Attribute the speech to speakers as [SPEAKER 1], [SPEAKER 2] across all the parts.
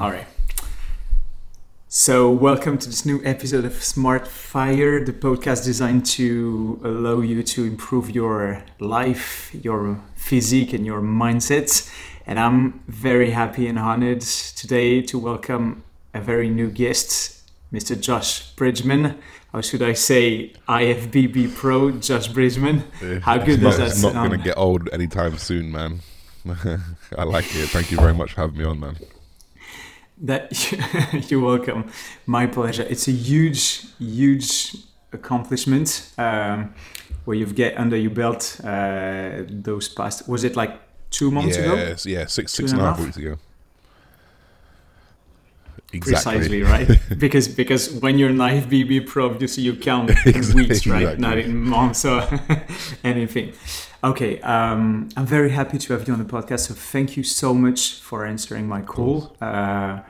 [SPEAKER 1] All right. So, welcome to this new episode of Smart Fire, the podcast designed to allow you to improve your life, your physique, and your mindset. And I'm very happy and honored today to welcome a very new guest, Mr. Josh Bridgman. Or should I say IFBB Pro Josh Bridgman? Eh, How good does that
[SPEAKER 2] It's not going to get old anytime soon, man. I like it. Thank you very much for having me on, man.
[SPEAKER 1] That you're welcome. My pleasure. It's a huge, huge accomplishment um, where you've get under your belt uh, those past. Was it like two months ago?
[SPEAKER 2] Yes, yeah, six
[SPEAKER 1] Two
[SPEAKER 2] six
[SPEAKER 1] and
[SPEAKER 2] and
[SPEAKER 1] a
[SPEAKER 2] half? weeks ago. Exactly.
[SPEAKER 1] Precisely right, because because when you're an IFBB pro, obviously you count in
[SPEAKER 2] Exactly,
[SPEAKER 1] weeks, right?
[SPEAKER 2] exactly.
[SPEAKER 1] Not in months or anything. Okay, um, I'm very happy to have you on the podcast. So thank you so much for answering my call. Uh,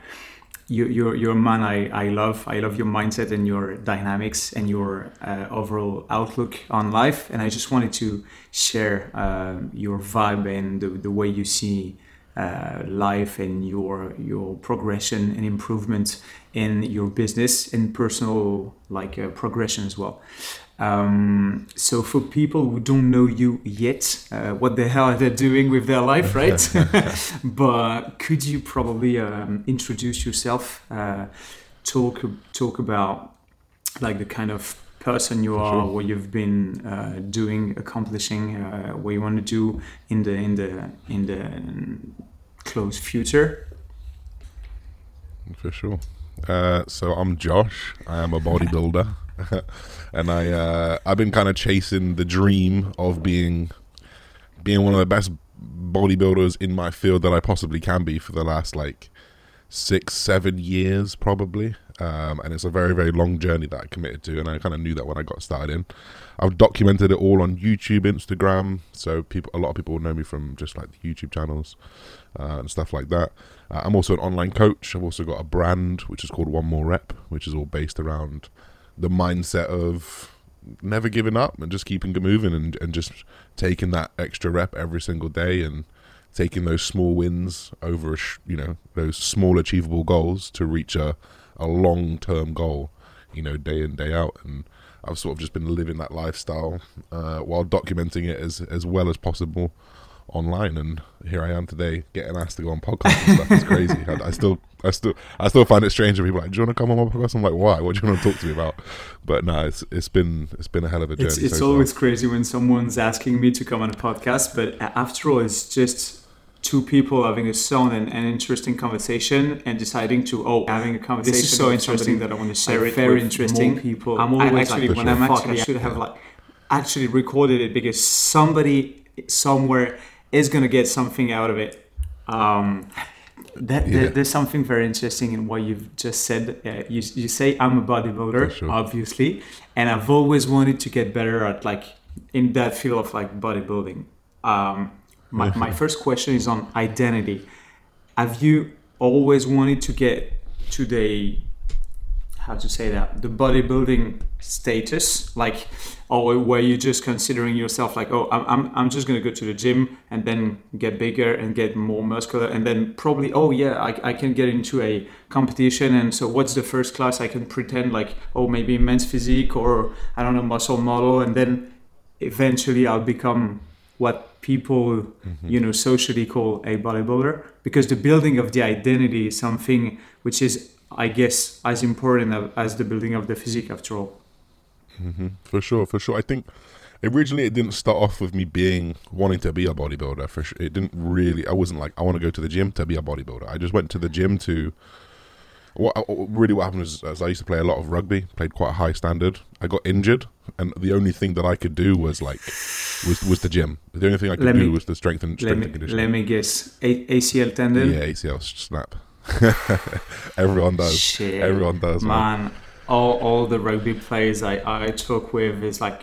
[SPEAKER 1] you, you're you're a man I, I love. I love your mindset and your dynamics and your uh, overall outlook on life. And I just wanted to share um, your vibe and the, the way you see uh, life and your your progression and improvement in your business and personal like uh, progression as well. Um, so for people who don't know you yet, uh, what the hell are they doing with their life, right? but could you probably um, introduce yourself, uh, talk talk about like the kind of person you are,
[SPEAKER 2] sure.
[SPEAKER 1] what you've been uh, doing, accomplishing, uh, what you want to do in the in the in the close future?
[SPEAKER 2] For sure. Uh, so I'm Josh. I am a bodybuilder, and I uh, I've been kind of chasing the dream of being being one of the best bodybuilders in my field that I possibly can be for the last like six seven years probably. Um, and it's a very very long journey that I committed to, and I kind of knew that when I got started in. I've documented it all on YouTube, Instagram, so people a lot of people know me from just like the YouTube channels uh, and stuff like that. Uh, I'm also an online coach. I've also got a brand which is called One More Rep, which is all based around the mindset of never giving up and just keeping moving and, and just taking that extra rep every single day and taking those small wins over, you know, those small achievable goals to reach a, a long term goal, you know, day in, day out. And I've sort of just been living that lifestyle uh, while documenting it as, as well as possible online and here I am today getting asked to go on podcasts and stuff. It's crazy. I, I still I still I still find it strange when people are like, Do you want to come on my podcast? I'm like, why? What do you want to talk to me about? But no, it's it's been it's been a hell of a journey.
[SPEAKER 1] It's, it's
[SPEAKER 2] so far.
[SPEAKER 1] always crazy when someone's asking me to come on a podcast, but after all, it's just two people having a sound and an interesting conversation and deciding to oh having a conversation.
[SPEAKER 3] This is so interesting
[SPEAKER 1] that I want to share
[SPEAKER 3] Like,
[SPEAKER 1] it
[SPEAKER 3] very
[SPEAKER 1] with
[SPEAKER 3] interesting.
[SPEAKER 1] more people.
[SPEAKER 3] I'm
[SPEAKER 1] I
[SPEAKER 3] always
[SPEAKER 1] actually
[SPEAKER 2] like,
[SPEAKER 1] when
[SPEAKER 2] For
[SPEAKER 1] I'm
[SPEAKER 2] sure.
[SPEAKER 1] actually I should have like actually recorded it because somebody somewhere is gonna get something out of it. Um, that,
[SPEAKER 2] Yeah.
[SPEAKER 1] there- there's something very interesting in what you've just said. Uh, you, you say I'm a bodybuilder,
[SPEAKER 2] sure.
[SPEAKER 1] obviously, and I've always wanted to get better at like in that field of like bodybuilding. Um, my, my first question is on identity. Have you always wanted to get to the how to say that the bodybuilding status like or were you just considering yourself like oh I'm, I'm, I'm just going to go to the gym and then get bigger and get more muscular and then probably oh yeah I, I can get into a competition and so what's the first class i can pretend like oh maybe men's physique or i don't know muscle model and then eventually i'll become what people mm-hmm. you know socially call a bodybuilder because the building of the identity is something which is i guess as important as the building of the physique after all mm-hmm.
[SPEAKER 2] For sure, for sure. I think originally it didn't start off with me being wanting to be a bodybuilder. For sure, it didn't really. I wasn't like I want to go to the gym to be a bodybuilder. I just went to the gym to. What uh, really what happened was, as I used to play a lot of rugby, played quite a high standard. I got injured, and the only thing that I could do was like was was the gym. The only thing I could
[SPEAKER 1] Let
[SPEAKER 2] do
[SPEAKER 1] me-
[SPEAKER 2] was the strength and
[SPEAKER 1] let
[SPEAKER 2] strength
[SPEAKER 1] me,
[SPEAKER 2] and conditioning.
[SPEAKER 1] let me guess a- acl tendon
[SPEAKER 2] yeah, ACL snap. Everyone does.
[SPEAKER 1] Shit.
[SPEAKER 2] Everyone does, man.
[SPEAKER 1] man all, all the rugby players I, I talk with is like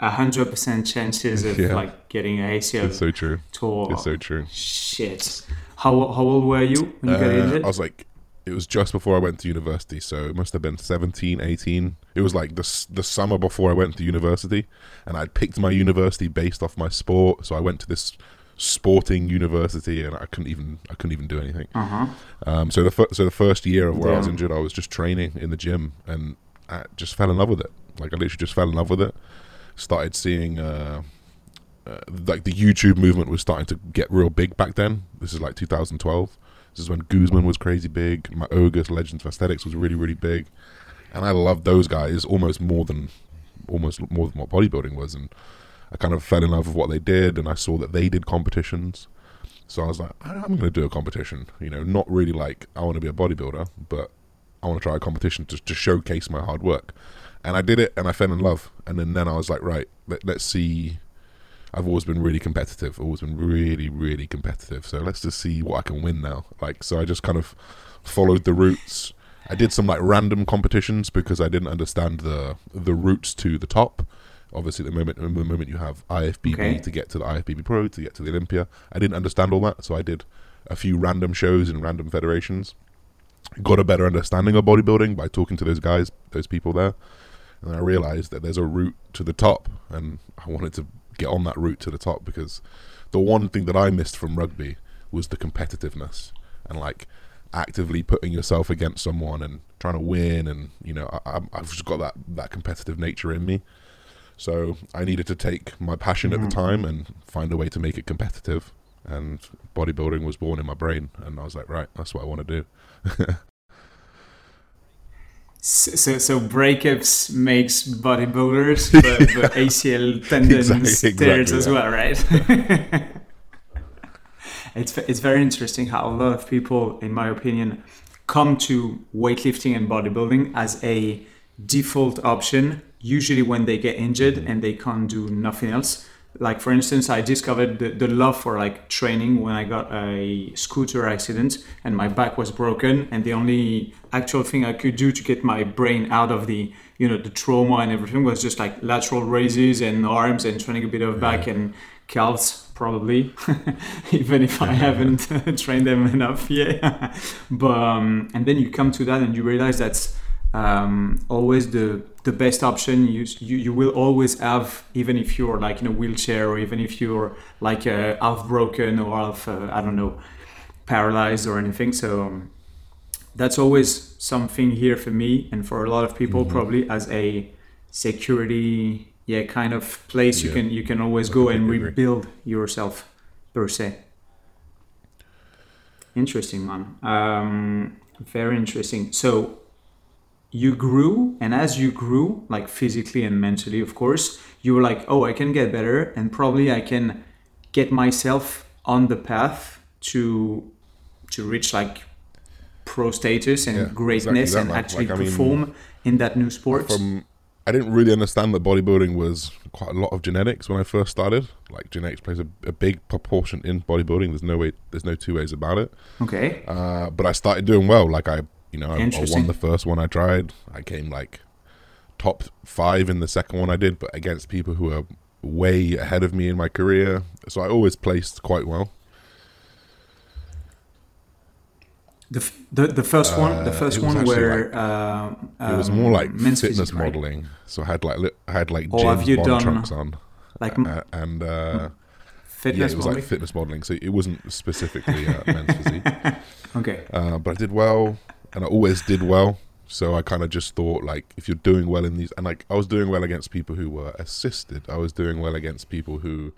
[SPEAKER 1] a hundred percent chances of
[SPEAKER 2] Yeah.
[SPEAKER 1] like getting an ACL
[SPEAKER 2] It's so true.
[SPEAKER 1] tour.
[SPEAKER 2] It's so true.
[SPEAKER 1] Shit. How how old were you when you got
[SPEAKER 2] Uh,
[SPEAKER 1] injured?
[SPEAKER 2] I was like, it was just before I went to university, so it must have been 17, 18. It was like the the summer before I went to university, and I'd picked my university based off my sport. So I went to this sporting university, and I couldn't even I couldn't even do anything.
[SPEAKER 1] Uh-huh.
[SPEAKER 2] Um, so the fir- so the first year of where I was injured, I was just training in the gym, and I just fell in love with it. Like I literally just fell in love with it. Started seeing. Uh, uh, like the YouTube movement was starting to get real big back then. This is like 2012. This is when Guzman was crazy big. Matt Ogus Legends of Aesthetics was really really big, and I loved those guys almost more than almost more than what bodybuilding was. And I kind of fell in love with what they did, and I saw that they did competitions. So I was like, I'm going to do a competition. You know, not really like I want to be a bodybuilder, but I want to try a competition to to showcase my hard work. And I did it, and I fell in love. And then then I was like, right, let, let's see. I've always been really competitive. Always been really, really competitive. So let's just see what I can win now. Like, so I just kind of followed the routes. I did some like random competitions because I didn't understand the the routes to the top. Obviously, the moment the moment you have IFBB
[SPEAKER 1] Okay.
[SPEAKER 2] to get to the IFBB Pro to get to the Olympia, I didn't understand all that. So I did a few random shows in random federations. Got a better understanding of bodybuilding by talking to those guys, those people there, and I realized that there's a route to the top, and I wanted to get on that route to the top because the one thing that I missed from rugby was the competitiveness and like actively putting yourself against someone and trying to win, and you know I, I've just got that that competitive nature in me. So I needed to take my passion at the mm-hmm. time and find a way to make it competitive. And bodybuilding was born in my brain, and I was like, right, that's what I want to do.
[SPEAKER 1] So, so, breakups makes bodybuilders, but, but ACL tendons
[SPEAKER 2] Exactly-
[SPEAKER 1] tears
[SPEAKER 2] exactly
[SPEAKER 1] as
[SPEAKER 2] that.
[SPEAKER 1] well, right? it's it's very interesting how a lot of people, in my opinion, come to weightlifting and bodybuilding as a default option. Usually, when they get injured and they can't do nothing else. Like for instance, I discovered the, the love for like training when I got a scooter accident and my back was broken, and the only actual thing I could do to get my brain out of the you know the trauma and everything was just like lateral raises and arms and training a bit of back and calves probably even if i haven't trained them enough yeah but um, and then you come to that and you realize that's um, always the the best option you, you you will always have even if you're like in a wheelchair or even if you're like uh, half broken or half uh, i don't know paralyzed or anything. So um, that's always something here for me and for a lot of people
[SPEAKER 2] Mhm.
[SPEAKER 1] probably as a security yeah kind of place you can you can always go and rebuild yourself per se. Interesting man. Um, very interesting. So you grew and as you grew like physically and mentally of course you were like oh i can get better and probably i can get myself on the path to to reach like pro status and
[SPEAKER 2] Yeah,
[SPEAKER 1] greatness
[SPEAKER 2] exactly
[SPEAKER 1] and actually
[SPEAKER 2] Like, I mean,
[SPEAKER 1] perform in that new sport
[SPEAKER 2] From I didn't really understand that bodybuilding was quite a lot of genetics when I first started. Like genetics plays a, a big proportion in bodybuilding. There's no way, there's no two ways about it.
[SPEAKER 1] okay
[SPEAKER 2] Uh, but I started doing well. Like I, you know, I, I won the first one I tried. I came like top five in the second one I did, but against people who are way ahead of me in my career. So I always placed quite well.
[SPEAKER 1] the, f- the, the first one the
[SPEAKER 2] Uh,
[SPEAKER 1] first one where uh,
[SPEAKER 2] It was
[SPEAKER 1] um,
[SPEAKER 2] more like
[SPEAKER 1] men's
[SPEAKER 2] fitness
[SPEAKER 1] physique, right?
[SPEAKER 2] modeling. So I had like li- I had like
[SPEAKER 1] Or
[SPEAKER 2] James
[SPEAKER 1] have you
[SPEAKER 2] Bond
[SPEAKER 1] done
[SPEAKER 2] trunks on,
[SPEAKER 1] like m-
[SPEAKER 2] uh, and uh, yeah, it was
[SPEAKER 1] modeling?
[SPEAKER 2] like fitness modeling. So it wasn't specifically uh, men's physique.
[SPEAKER 1] okay
[SPEAKER 2] Uh, but I did well, and I always did well. So I kind of just thought, like, if you're doing well in these, and like I was doing well against people who were assisted. I was doing well against people who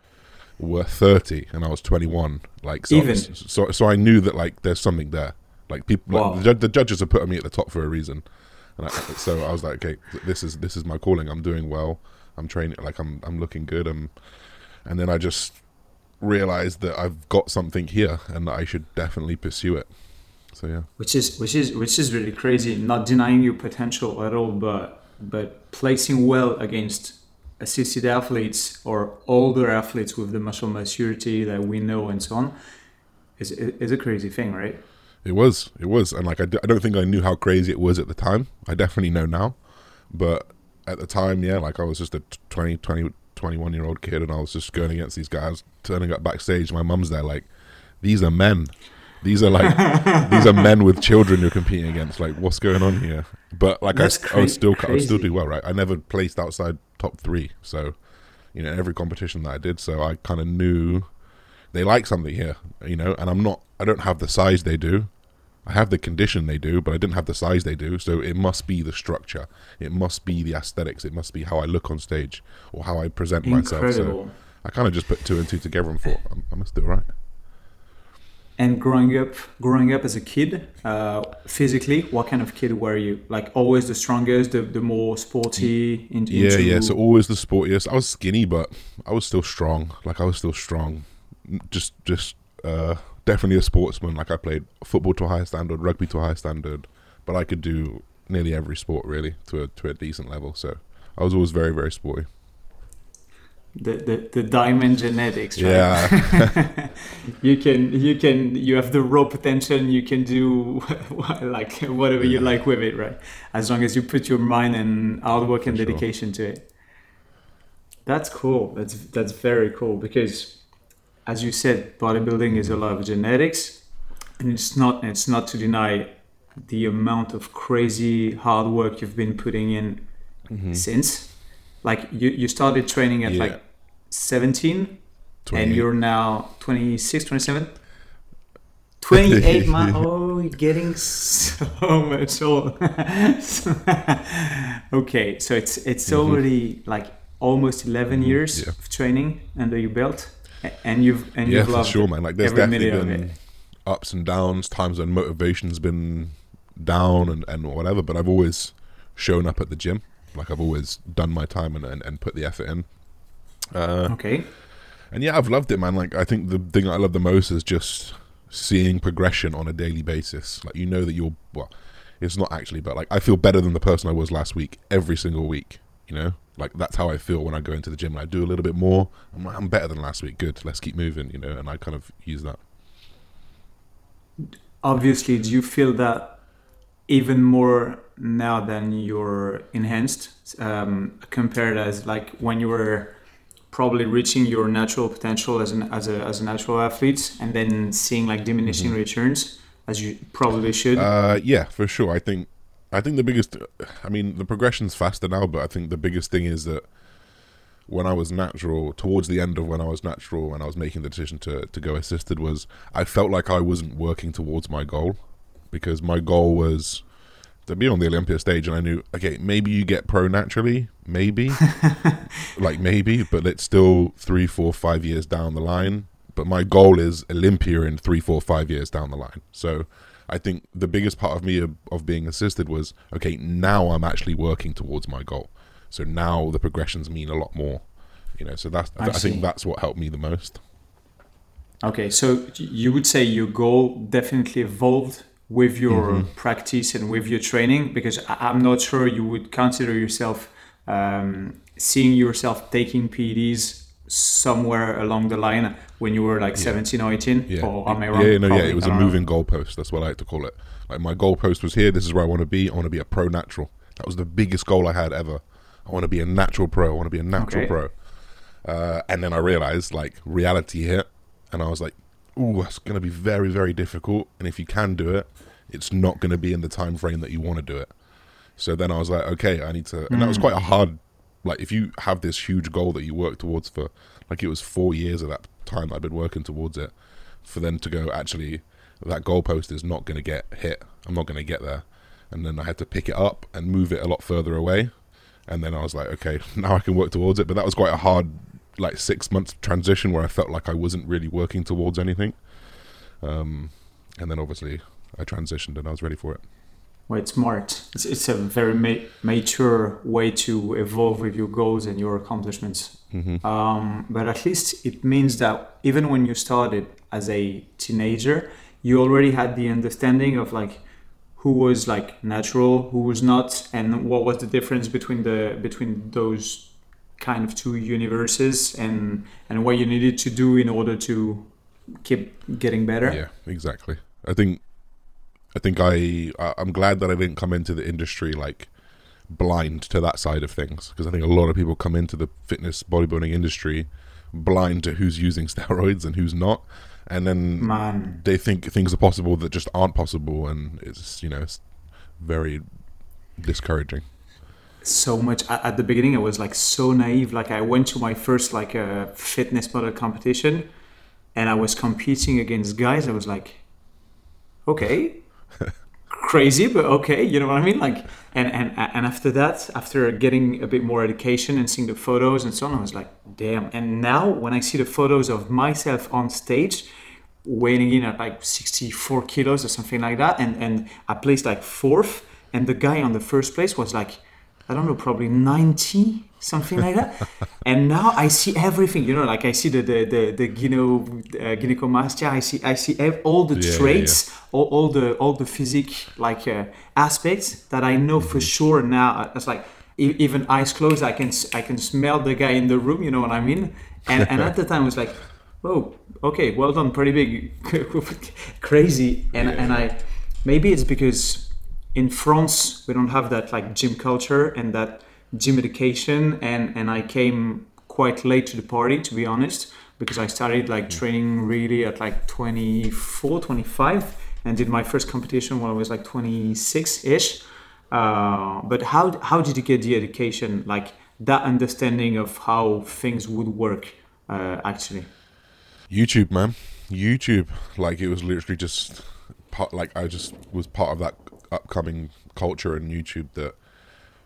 [SPEAKER 2] were 30, and I was 21. Like, so,
[SPEAKER 1] Even?
[SPEAKER 2] so, so I knew that like there's something there. Like people,
[SPEAKER 1] Wow.
[SPEAKER 2] like, the, the judges are putting me at the top for a reason. And I, so I was like, okay, this is this is my calling. I'm doing well. I'm training. Like I'm I'm looking good. I'm, and then I just realized that I've got something here, and that I should definitely pursue it. So yeah.
[SPEAKER 1] which is which is which is really crazy not denying your potential at all but but placing well against assisted athletes or older athletes with the muscle maturity that we know and so on is is a crazy thing right
[SPEAKER 2] It was, it was, and like I, d- I don't think I knew how crazy it was at the time. I definitely know now, but at the time, yeah, like I was just a 20, 20, 21 year old kid, and I was just going against these guys, turning up backstage. My mum's there, like, these are men. These are like these are men with children you're competing against. Like, what's going on here? But like, I, st- I would
[SPEAKER 1] cra-
[SPEAKER 2] still, I would still do well, right? I never placed outside top three, so you know, every competition that I did, so I kind of knew they like something here, you know. And I'm not. I don't have the size they do. I have the condition they do, but I didn't have the size they do. So it must be the structure. It must be the aesthetics. It must be how I look on stage or how I present myself. So I kind of just put two and two together and thought, I must do it right.
[SPEAKER 1] And growing up, growing up as a kid, uh, physically, what kind of kid were you? Like always the strongest, the, the more sporty. Into,
[SPEAKER 2] Yeah,
[SPEAKER 1] into-
[SPEAKER 2] yeah. So always the sportiest. I was skinny, but I was still strong. Like I was still strong. Just, just uh, definitely a sportsman. Like I played football to a high standard, rugby to a high standard, but I could do nearly every sport really to a to a decent level. So I was always very, very sporty.
[SPEAKER 1] The, the the diamond genetics, right?
[SPEAKER 2] Yeah,
[SPEAKER 1] you can you can you have the raw potential and you can do like whatever you like with it right? As long as you put your mind and hard work and
[SPEAKER 2] For sure.
[SPEAKER 1] dedication to it. That's cool. That's that's very cool because as you said bodybuilding is a lot of genetics and it's not it's not to deny the amount of crazy hard work you've been putting in mm-hmm. since like you you started training at
[SPEAKER 2] Yeah.
[SPEAKER 1] like 17 and you're now 26 27 28 man oh you're getting so much old okay so it's it's already like almost 11 years
[SPEAKER 2] Mm-hmm. Yeah.
[SPEAKER 1] of training under your belt and you've and
[SPEAKER 2] yeah,
[SPEAKER 1] you've
[SPEAKER 2] for
[SPEAKER 1] loved
[SPEAKER 2] sure, man. Like there's
[SPEAKER 1] every
[SPEAKER 2] definitely been ups and downs, times when motivation's been down and, and whatever, but I've always shown up at the gym. Like I've always done my time and, and, and put the effort in. Uh,
[SPEAKER 1] okay
[SPEAKER 2] and yeah, I've loved it, man. Like I think the thing I love the most is just seeing progression on a daily basis. Like you know that you're well, it's not actually, but like I feel better than the person I was last week every single week. You know, like that's how I feel when I go into the gym. and I do a little bit more. I'm like, I'm better than last week. Good, let's keep moving. You know, and I kind of use that.
[SPEAKER 1] obviously do you feel that even more now than you're enhanced um, compared as like when you were probably reaching your natural potential as an as a as a natural athlete and then seeing like diminishing returns as you probably should
[SPEAKER 2] Uh, yeah, for sure. I think, I think the biggest. I mean, the progression's faster now, but I think the biggest thing is that when I was natural, towards the end of when I was natural, and I was making the decision to to go assisted, was I felt like I wasn't working towards my goal because my goal was to be on the Olympia stage, and I knew, okay, maybe you get pro naturally, maybe, like maybe, but it's still three, four, five years down the line. But my goal is Olympia in three, four, five years down the line. So I think the biggest part of me of, of being assisted was okay. Now I'm actually working towards my goal. So now the progressions mean a lot more. You know, so that's I,
[SPEAKER 1] I
[SPEAKER 2] I think that's what helped me the most.
[SPEAKER 1] okay so you would say your goal definitely evolved with your
[SPEAKER 2] Mm-hmm.
[SPEAKER 1] practice and with your training because I- i'm not sure you would consider yourself um, seeing yourself taking pds somewhere along the line when you were like 17 or 18
[SPEAKER 2] Yeah.
[SPEAKER 1] or am i
[SPEAKER 2] yeah,
[SPEAKER 1] wrong
[SPEAKER 2] yeah, no, yeah. It was a
[SPEAKER 1] don't know.
[SPEAKER 2] moving goalpost. That's what I like to call it. Like my goalpost was here. This is where I want to be. I want to be a pro natural. That was the biggest goal I had ever. I want to be a natural pro. I want to be a natural
[SPEAKER 1] Okay.
[SPEAKER 2] pro. Uh, and then I realized like reality hit, and I was like, "Ooh, that's going to be very, very difficult. And if you can do it, it's not going to be in the time frame that you want to do it." So then I was like, "Okay, I need to." And that was quite a mm. hard. Like, if you have this huge goal that you work towards for, like, it was four years of that time I've been working towards it, for them to go actually, that goalpost is not going to get hit. I'm not going to get there. And then I had to pick it up and move it a lot further away. And then I was like, okay, now I can work towards it. But that was quite a hard, like six months transition where I felt like I wasn't really working towards anything. Um, and then obviously I transitioned and I was ready for it.
[SPEAKER 1] well it's smart it's, it's a very ma- mature way to evolve with your goals and your accomplishments
[SPEAKER 2] Mm-hmm.
[SPEAKER 1] um, but at least it means that even when you started as a teenager you already had the understanding of like who was like natural who was not and what was the difference between the between those kind of two universes and and what you needed to do in order to keep getting better
[SPEAKER 2] Yeah, exactly. I think, I think I, I'm glad that I didn't come into the industry like blind to that side of things because I think a lot of people come into the fitness bodybuilding industry blind to who's using steroids and who's not, and then
[SPEAKER 1] man
[SPEAKER 2] they think things are possible that just aren't possible, and it's you know it's very discouraging.
[SPEAKER 1] So much at, the beginning i was like so naive like i went to my first like uh, fitness model competition and I was competing against guys. I was like, okay, crazy, but okay, you know what I mean? Like, and and and after that, after getting a bit more education and seeing the photos and so on, I was like, damn. And now when I see the photos of myself on stage, weighing in at like 64 kilos or something like that, and and I placed like fourth, and the guy on the first place was like, I don't know, probably 90 something like that. and now I see everything, you know, like I see the the the, the gyno uh, gynecomastia. I see I see ev- all the
[SPEAKER 2] Yeah, yeah,
[SPEAKER 1] traits, All, all the all the physique like uh, aspects that I know for sure now. It's like even eyes closed, I can I can smell the guy in the room. You know what I mean? And and at the time I was like, oh, okay, well done, pretty big, crazy. And and I maybe it's because in France we don't have that like gym culture and that gym education and and I came quite late to the party to be honest because I started like training really at like 24 25 and did my first competition when I was like 26 ish uh, but how how did you get the education like that understanding of how things would work uh, actually
[SPEAKER 2] YouTube, man. YouTube. Like it was literally just part. Like I just was part of that upcoming culture and YouTube that,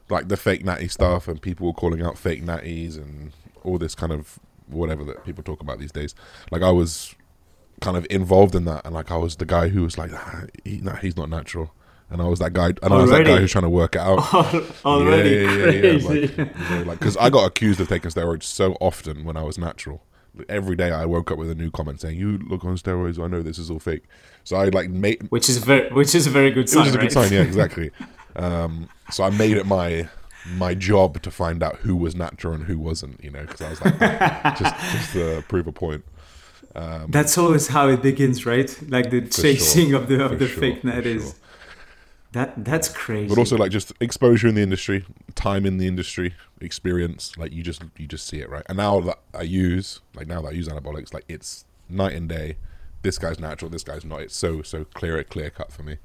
[SPEAKER 2] like the fake natty stuff, and people were calling out fake natties and all this kind of whatever that people talk about these days. Like I was kind of involved in that, and like I was the guy who was like, ah, he, nah, he's not natural. And I was that guy, and I was that guy who's trying to work it out.
[SPEAKER 1] already
[SPEAKER 2] Yeah, yeah, yeah,
[SPEAKER 1] crazy
[SPEAKER 2] Like, you know, like because I got accused of taking steroids so often when I was natural. Every day I woke up with a new comment saying, "You look on steroids. I know this is all fake." So I like made
[SPEAKER 1] which is very which is a very good sign
[SPEAKER 2] was just a good sign, yeah, exactly. um, so I made it my my job to find out who was natural and who wasn't. You know, because I was like, just just to prove a point. Um,
[SPEAKER 1] That's always how it begins, right? Like the chasing
[SPEAKER 2] sure,
[SPEAKER 1] of the of the
[SPEAKER 2] sure,
[SPEAKER 1] fake natties
[SPEAKER 2] sure.
[SPEAKER 1] That that's crazy.
[SPEAKER 2] but also like just exposure in the industry, time in the industry, experience. Like you just you just see it right. And now that I use like now that I use anabolics, like it's night and day. This guy's natural. This guy's not. It's so so clear clear cut for me.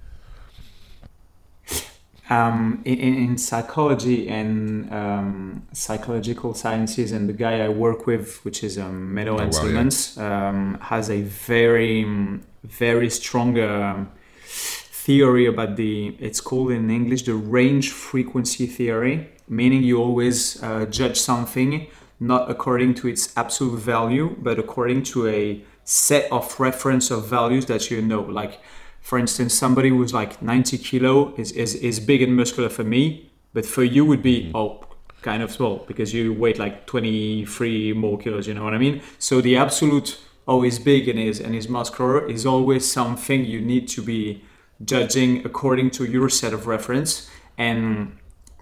[SPEAKER 1] um, in, in psychology and um, psychological sciences, and the guy I work with, which is um, Menno
[SPEAKER 2] Oh, wow, yeah.
[SPEAKER 1] Um, has a very very strong um, theory about the. It's called in English the range frequency theory, meaning you always uh, judge something not according to its absolute value, but according to a set of reference of values that you know, like for instance, somebody who's like 90 kilo is, is, is big and muscular for me, but for you would be, oh, kind of small because you weight like 23 more kilos, you know what I mean? So the absolute, oh, he's big and is, and is muscular is always something you need to be judging according to your set of reference. And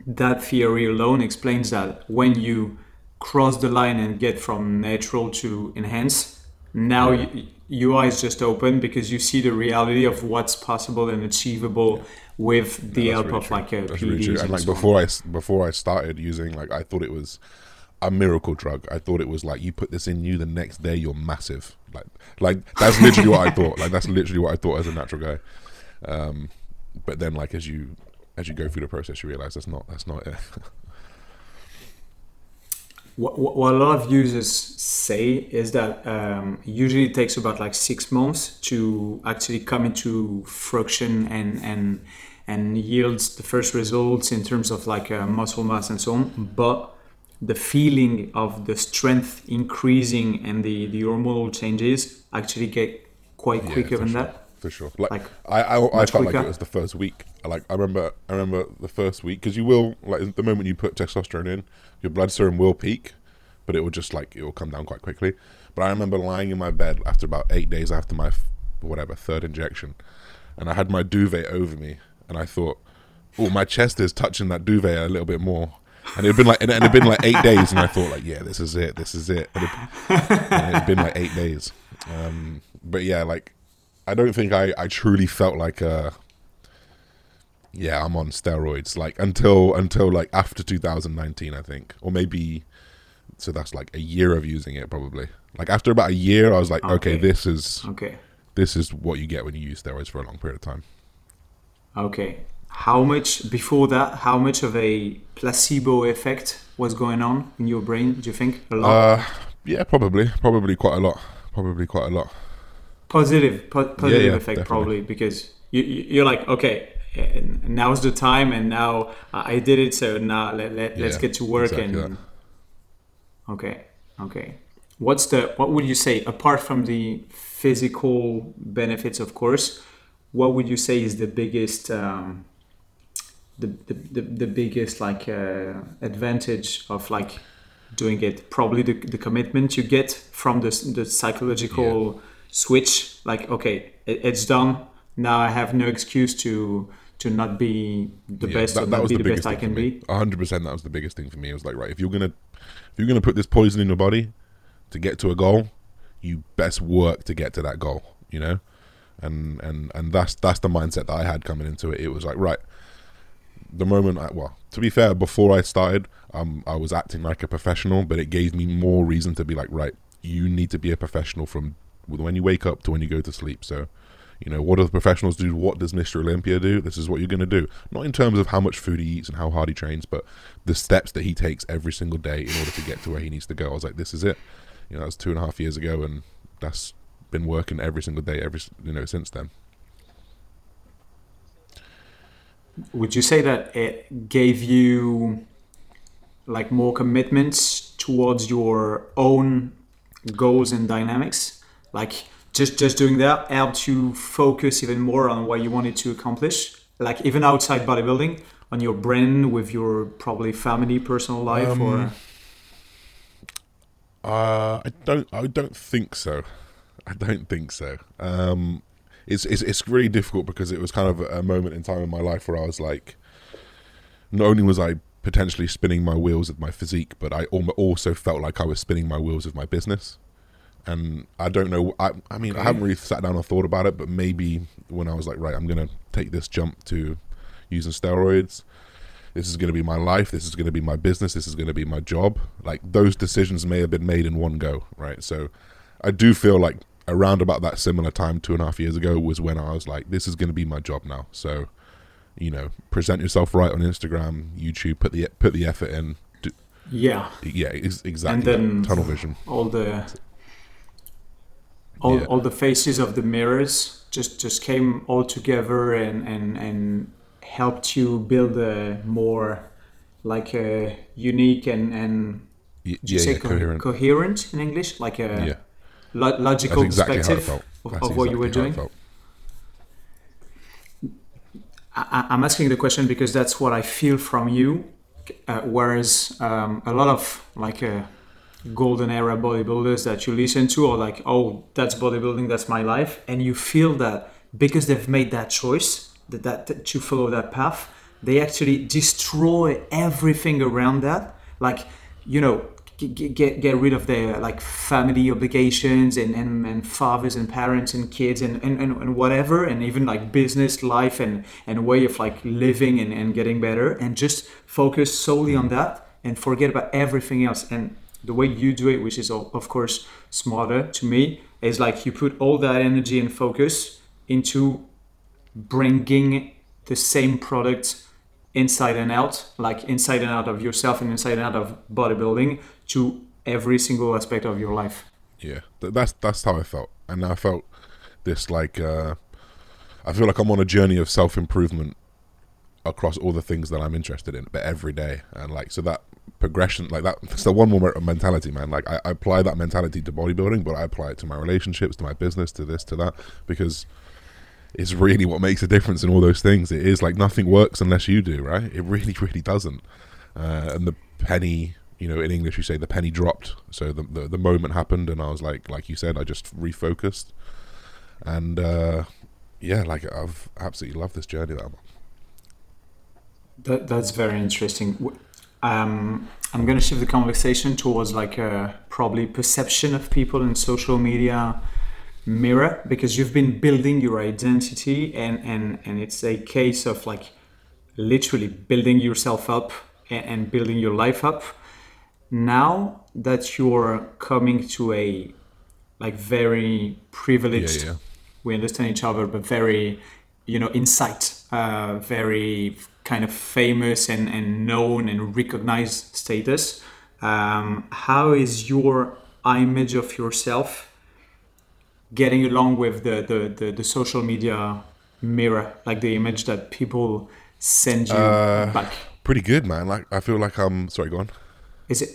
[SPEAKER 1] that theory alone explains that when you cross the line and get from natural to enhance, now you, your eyes just open because you see the reality of what's possible and achievable with the help of like a
[SPEAKER 2] That's really And like
[SPEAKER 1] so on.
[SPEAKER 2] before I before I started using, like I thought it was a miracle drug. I thought it was like you put this in you, the next day you're massive. Like like that's literally what I thought. Like that's literally what I thought as a natural guy. Um, but then like as you as you go through the process, you realize that's not that's not it.
[SPEAKER 1] What, what what a lot of users say is that um, usually it takes about like six months to actually come into fruition and and and yields the first results in terms of like uh, muscle mass and so on. But the feeling of the strength increasing and the the hormonal changes actually get quite
[SPEAKER 2] Yeah,
[SPEAKER 1] quicker than
[SPEAKER 2] sure.
[SPEAKER 1] that.
[SPEAKER 2] For sure. Like,
[SPEAKER 1] Like,
[SPEAKER 2] I, I, I felt like it was the first week. Like I remember, I remember the first week because you will like the moment you put testosterone in, your blood serum will peak, but it will just like it will come down quite quickly. But I remember lying in my bed after about eight days after my whatever third injection, and I had my duvet over me, and I thought, oh, my chest is touching that duvet a little bit more. And it'd been like, and it'd been like eight days, and I thought, like, yeah, this is it, this is it. And, it, and it'd been like eight days. Um, but yeah, like, I don't think I, I truly felt like, uh, yeah, I'm on steroids. Like until until like after 2019, I think, or maybe, so that's like a year of using it probably. Like after about a year, I was like, okay,
[SPEAKER 1] Okay.
[SPEAKER 2] this is
[SPEAKER 1] Okay.
[SPEAKER 2] this is what you get when you use steroids for a long period of time.
[SPEAKER 1] Okay. How much before that? How much of a placebo effect was going on in your brain? Do you think a lot?
[SPEAKER 2] Uh, yeah, probably, probably quite a lot, probably quite a lot.
[SPEAKER 1] Positive, po- positive
[SPEAKER 2] yeah,
[SPEAKER 1] effect
[SPEAKER 2] definitely.
[SPEAKER 1] probably because you, you- you're like, okay, and now's the time, and now I did it, so now let, let, let's get to work
[SPEAKER 2] exactly
[SPEAKER 1] and. Okay, okay. What's the what would you say apart from the physical benefits, of course? What would you say is the biggest um, the, the, the, biggest like uh, advantage of like doing it? Probably the, the commitment you get from the the psychological switch. Like, okay, it, it's done. Now I have no excuse to to not be the
[SPEAKER 2] Yeah,
[SPEAKER 1] best or not be the, best I can be.
[SPEAKER 2] hundred percent. That was the biggest thing for me. It was like, right, if you're gonna if you're gonna put this poison in your body to get to a goal, you best work to get to that goal. You know, and and and that's that's the mindset that I had coming into it. It was like, right, the moment I well, to be fair, before I started, um, I was acting like a professional, but it gave me more reason to be like, right, you need to be a professional from when you wake up to when you go to sleep. So. You know, what do the professionals do? What does Mr. Olympia do? This is what you're going to do. Not in terms of how much food he eats and how hard he trains, but the steps that he takes every single day in order to get to where he needs to go. I was like, this is it. You know, that was two and a half years ago, and that's been working every single day, every you know, since then.
[SPEAKER 1] Would you say that it gave you like more commitments towards your own goals and dynamics? Like just just doing that helped you focus even more on what you wanted to accomplish? Like even outside bodybuilding, on your brand with your probably family, personal life, or
[SPEAKER 2] Um, Uh, I don't. I don't think so. I don't think so. Um, it's it's it's really difficult because it was kind of a moment in time in my life where I was like, not only was I potentially spinning my wheels with my physique, but I also felt like I was spinning my wheels with my business. And I don't know. I I mean, I haven't really sat down and thought about it, but maybe when I was like, right, I'm gonna take this jump to using steroids this is going to be my life this is going to be my business this is going to be my job. Like those decisions may have been made in one go right? So i do feel like around about that similar time two and a half years ago was when i was like this is going to be my job now. So you know present yourself right on instagram youtube put the put the effort in do,
[SPEAKER 1] yeah,
[SPEAKER 2] yeah ex- exactly
[SPEAKER 1] then-
[SPEAKER 2] tunnel vision.
[SPEAKER 1] all the all,
[SPEAKER 2] Yeah.
[SPEAKER 1] all the faces of the mirrors just just came all together and and and helped you build a more like a unique and and
[SPEAKER 2] Y-
[SPEAKER 1] did you say
[SPEAKER 2] yeah
[SPEAKER 1] co-
[SPEAKER 2] coherent
[SPEAKER 1] coherent in english like a
[SPEAKER 2] yeah
[SPEAKER 1] lo- logical
[SPEAKER 2] exactly
[SPEAKER 1] perspective of, of what you were
[SPEAKER 2] exactly
[SPEAKER 1] doing. I, I'm asking the question because that's what I feel from you. Uh, whereas um, a lot of like uh, golden era bodybuilders that you listen to are like, oh, that's bodybuilding, that's my life, and you feel that because they've made that choice, that, that, that to follow that path, they actually destroy everything around that. Like, you know, get, get, get rid of their like family obligations and, and, and fathers and parents and kids and, and, and, and whatever and even like business life and, and way of like living and, and getting better. And just focus solely on that and forget about everything else. And the way you do it which is of course smarter to me is like you put all that energy and focus into bringing the same product inside and out, like inside and out of yourself and inside and out of bodybuilding to every single aspect of your life.
[SPEAKER 2] Yeah, that's that's how I felt, and I felt this like uh, I feel like I'm on a journey of self improvement across all the things that I'm interested in, but every day, and like so that progression, like that, it's the one more mentality, man. Like I, I apply that mentality to bodybuilding, but I apply it to my relationships, to my business, to this, to that, because it's really what makes a difference in all those things. It is like nothing works unless you do, right? It really, really doesn't. Uh, and the penny, you know, in English, you say the penny dropped. So the, the the moment happened, and I was like, like you said, I just refocused, and uh, yeah, like I've absolutely loved this journey that.
[SPEAKER 1] That, that's very interesting. Um, I'm going to shift the conversation towards like a probably perception of people in social media mirror because you've been building your identity and, and, and it's a case of like literally building yourself up and, and building your life up. Now that you're coming to a like very privileged
[SPEAKER 2] Yeah, yeah.
[SPEAKER 1] we understand each other, but very, you know, insight, uh, very kind of famous and, and known and recognized status. Um, how is your image of yourself getting along with the, the, the, the social media mirror, like the image that people send you
[SPEAKER 2] Uh,
[SPEAKER 1] back?
[SPEAKER 2] Pretty good, man. Like I feel like I'm sorry, go on.
[SPEAKER 1] Is it?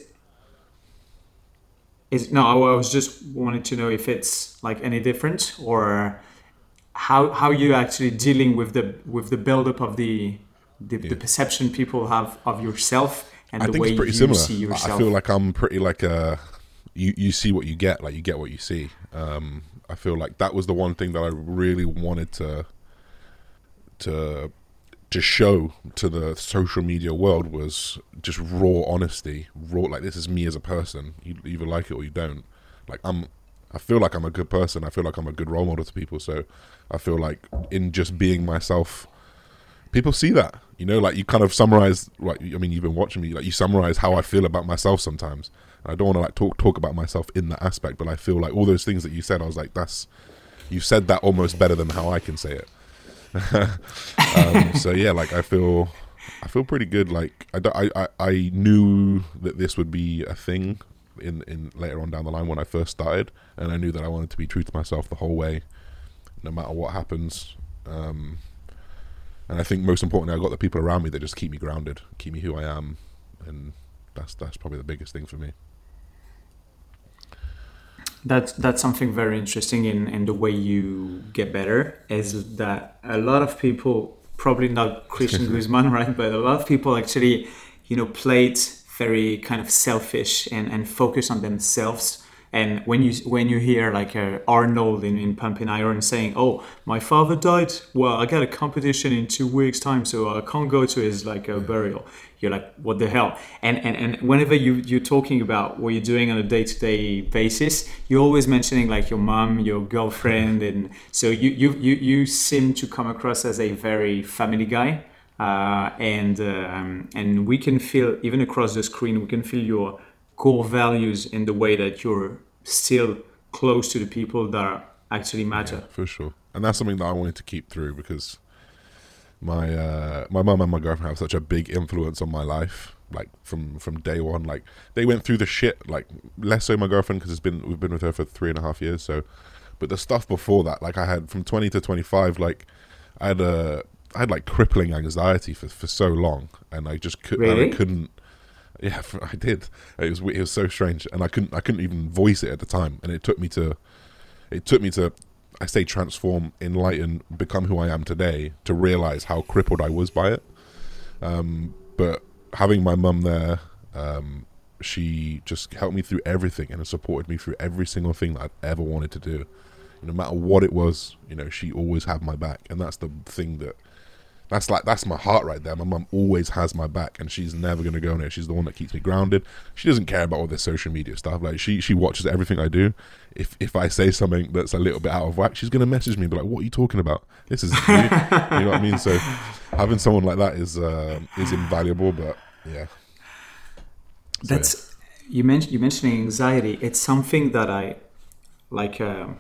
[SPEAKER 1] Is no? I was just wanted to know if it's like any different or how how you actually dealing with the with the buildup of the the, the perception people have of yourself and
[SPEAKER 2] I
[SPEAKER 1] the
[SPEAKER 2] think
[SPEAKER 1] way
[SPEAKER 2] it's pretty
[SPEAKER 1] you
[SPEAKER 2] similar.
[SPEAKER 1] see yourself.
[SPEAKER 2] I feel like I'm pretty like a you you see what you get, like you get what you see. Um, I feel like that was the one thing that I really wanted to to to show to the social media world was just raw honesty, raw like this is me as a person. You either like it or you don't. Like I'm I feel like I'm a good person. I feel like I'm a good role model to people. So I feel like in just being myself people see that you know like you kind of summarize like i mean you've been watching me like you summarize how i feel about myself sometimes. And i don't want to like talk talk about myself in that aspect but i feel like all those things that you said i was like that's you said that almost better than how i can say it. Um, so yeah like i feel i feel pretty good like I, I i knew that this would be a thing in in later on down the line when i first started and i knew that i wanted to be true to myself the whole way no matter what happens. Um and I think most importantly, I got the people around me that just keep me grounded, keep me who I am, and that's that's probably the biggest thing for me.
[SPEAKER 1] That's that's something very interesting in, in the way you get better is that a lot of people probably not Christian Guzman, right? But a lot of people actually, you know, play it very kind of selfish and, and focus on themselves. And when you when you hear like uh, Arnold in, in Pumping Iron saying, "Oh, my father died. Well, I got a competition in two weeks' time, so I can't go to his like uh, burial." You're like, "What the hell?" And and, and whenever you you're talking about what you're doing on a day to day basis, you're always mentioning like your mom, your girlfriend, and so you you you you seem to come across as a very family guy. Uh, and um, and we can feel even across the screen, we can feel your core values in the way that you're still close to the people that actually matter.
[SPEAKER 2] for sure. And that's something that I wanted to keep through because my uh, my mum and my girlfriend have such a big influence on my life. Like from from day one, like they went through the shit. Like less so my girlfriend because it's been we've been with her for three and a half years. So, but the stuff before that, like I had from twenty to twenty five, like I had a I had like crippling anxiety for for so long, and I just could
[SPEAKER 1] Really?
[SPEAKER 2] I couldn't. Yeah, I did. It was it was so strange, and I couldn't I couldn't even voice it at the time, and it took me to it took me to I say transform, enlighten, become who I am today to realize how crippled I was by it. Um, but having my mum there, um, she just helped me through everything and supported me through every single thing that I'd ever wanted to do. No matter what it was, you know, she always had my back, and that's the thing that that's like that's my heart right there. My mum always has my back, and she's never gonna go there. She's the one that keeps me grounded. She doesn't care about all this social media stuff. Like she she watches everything I do. If if I say something that's a little bit out of whack, she's gonna message me and be like, "What are you talking about? This is you, you know what I mean." So having someone like that is uh, is invaluable. But yeah, So,
[SPEAKER 1] That's you mentioned you mentioning anxiety. It's something that I like um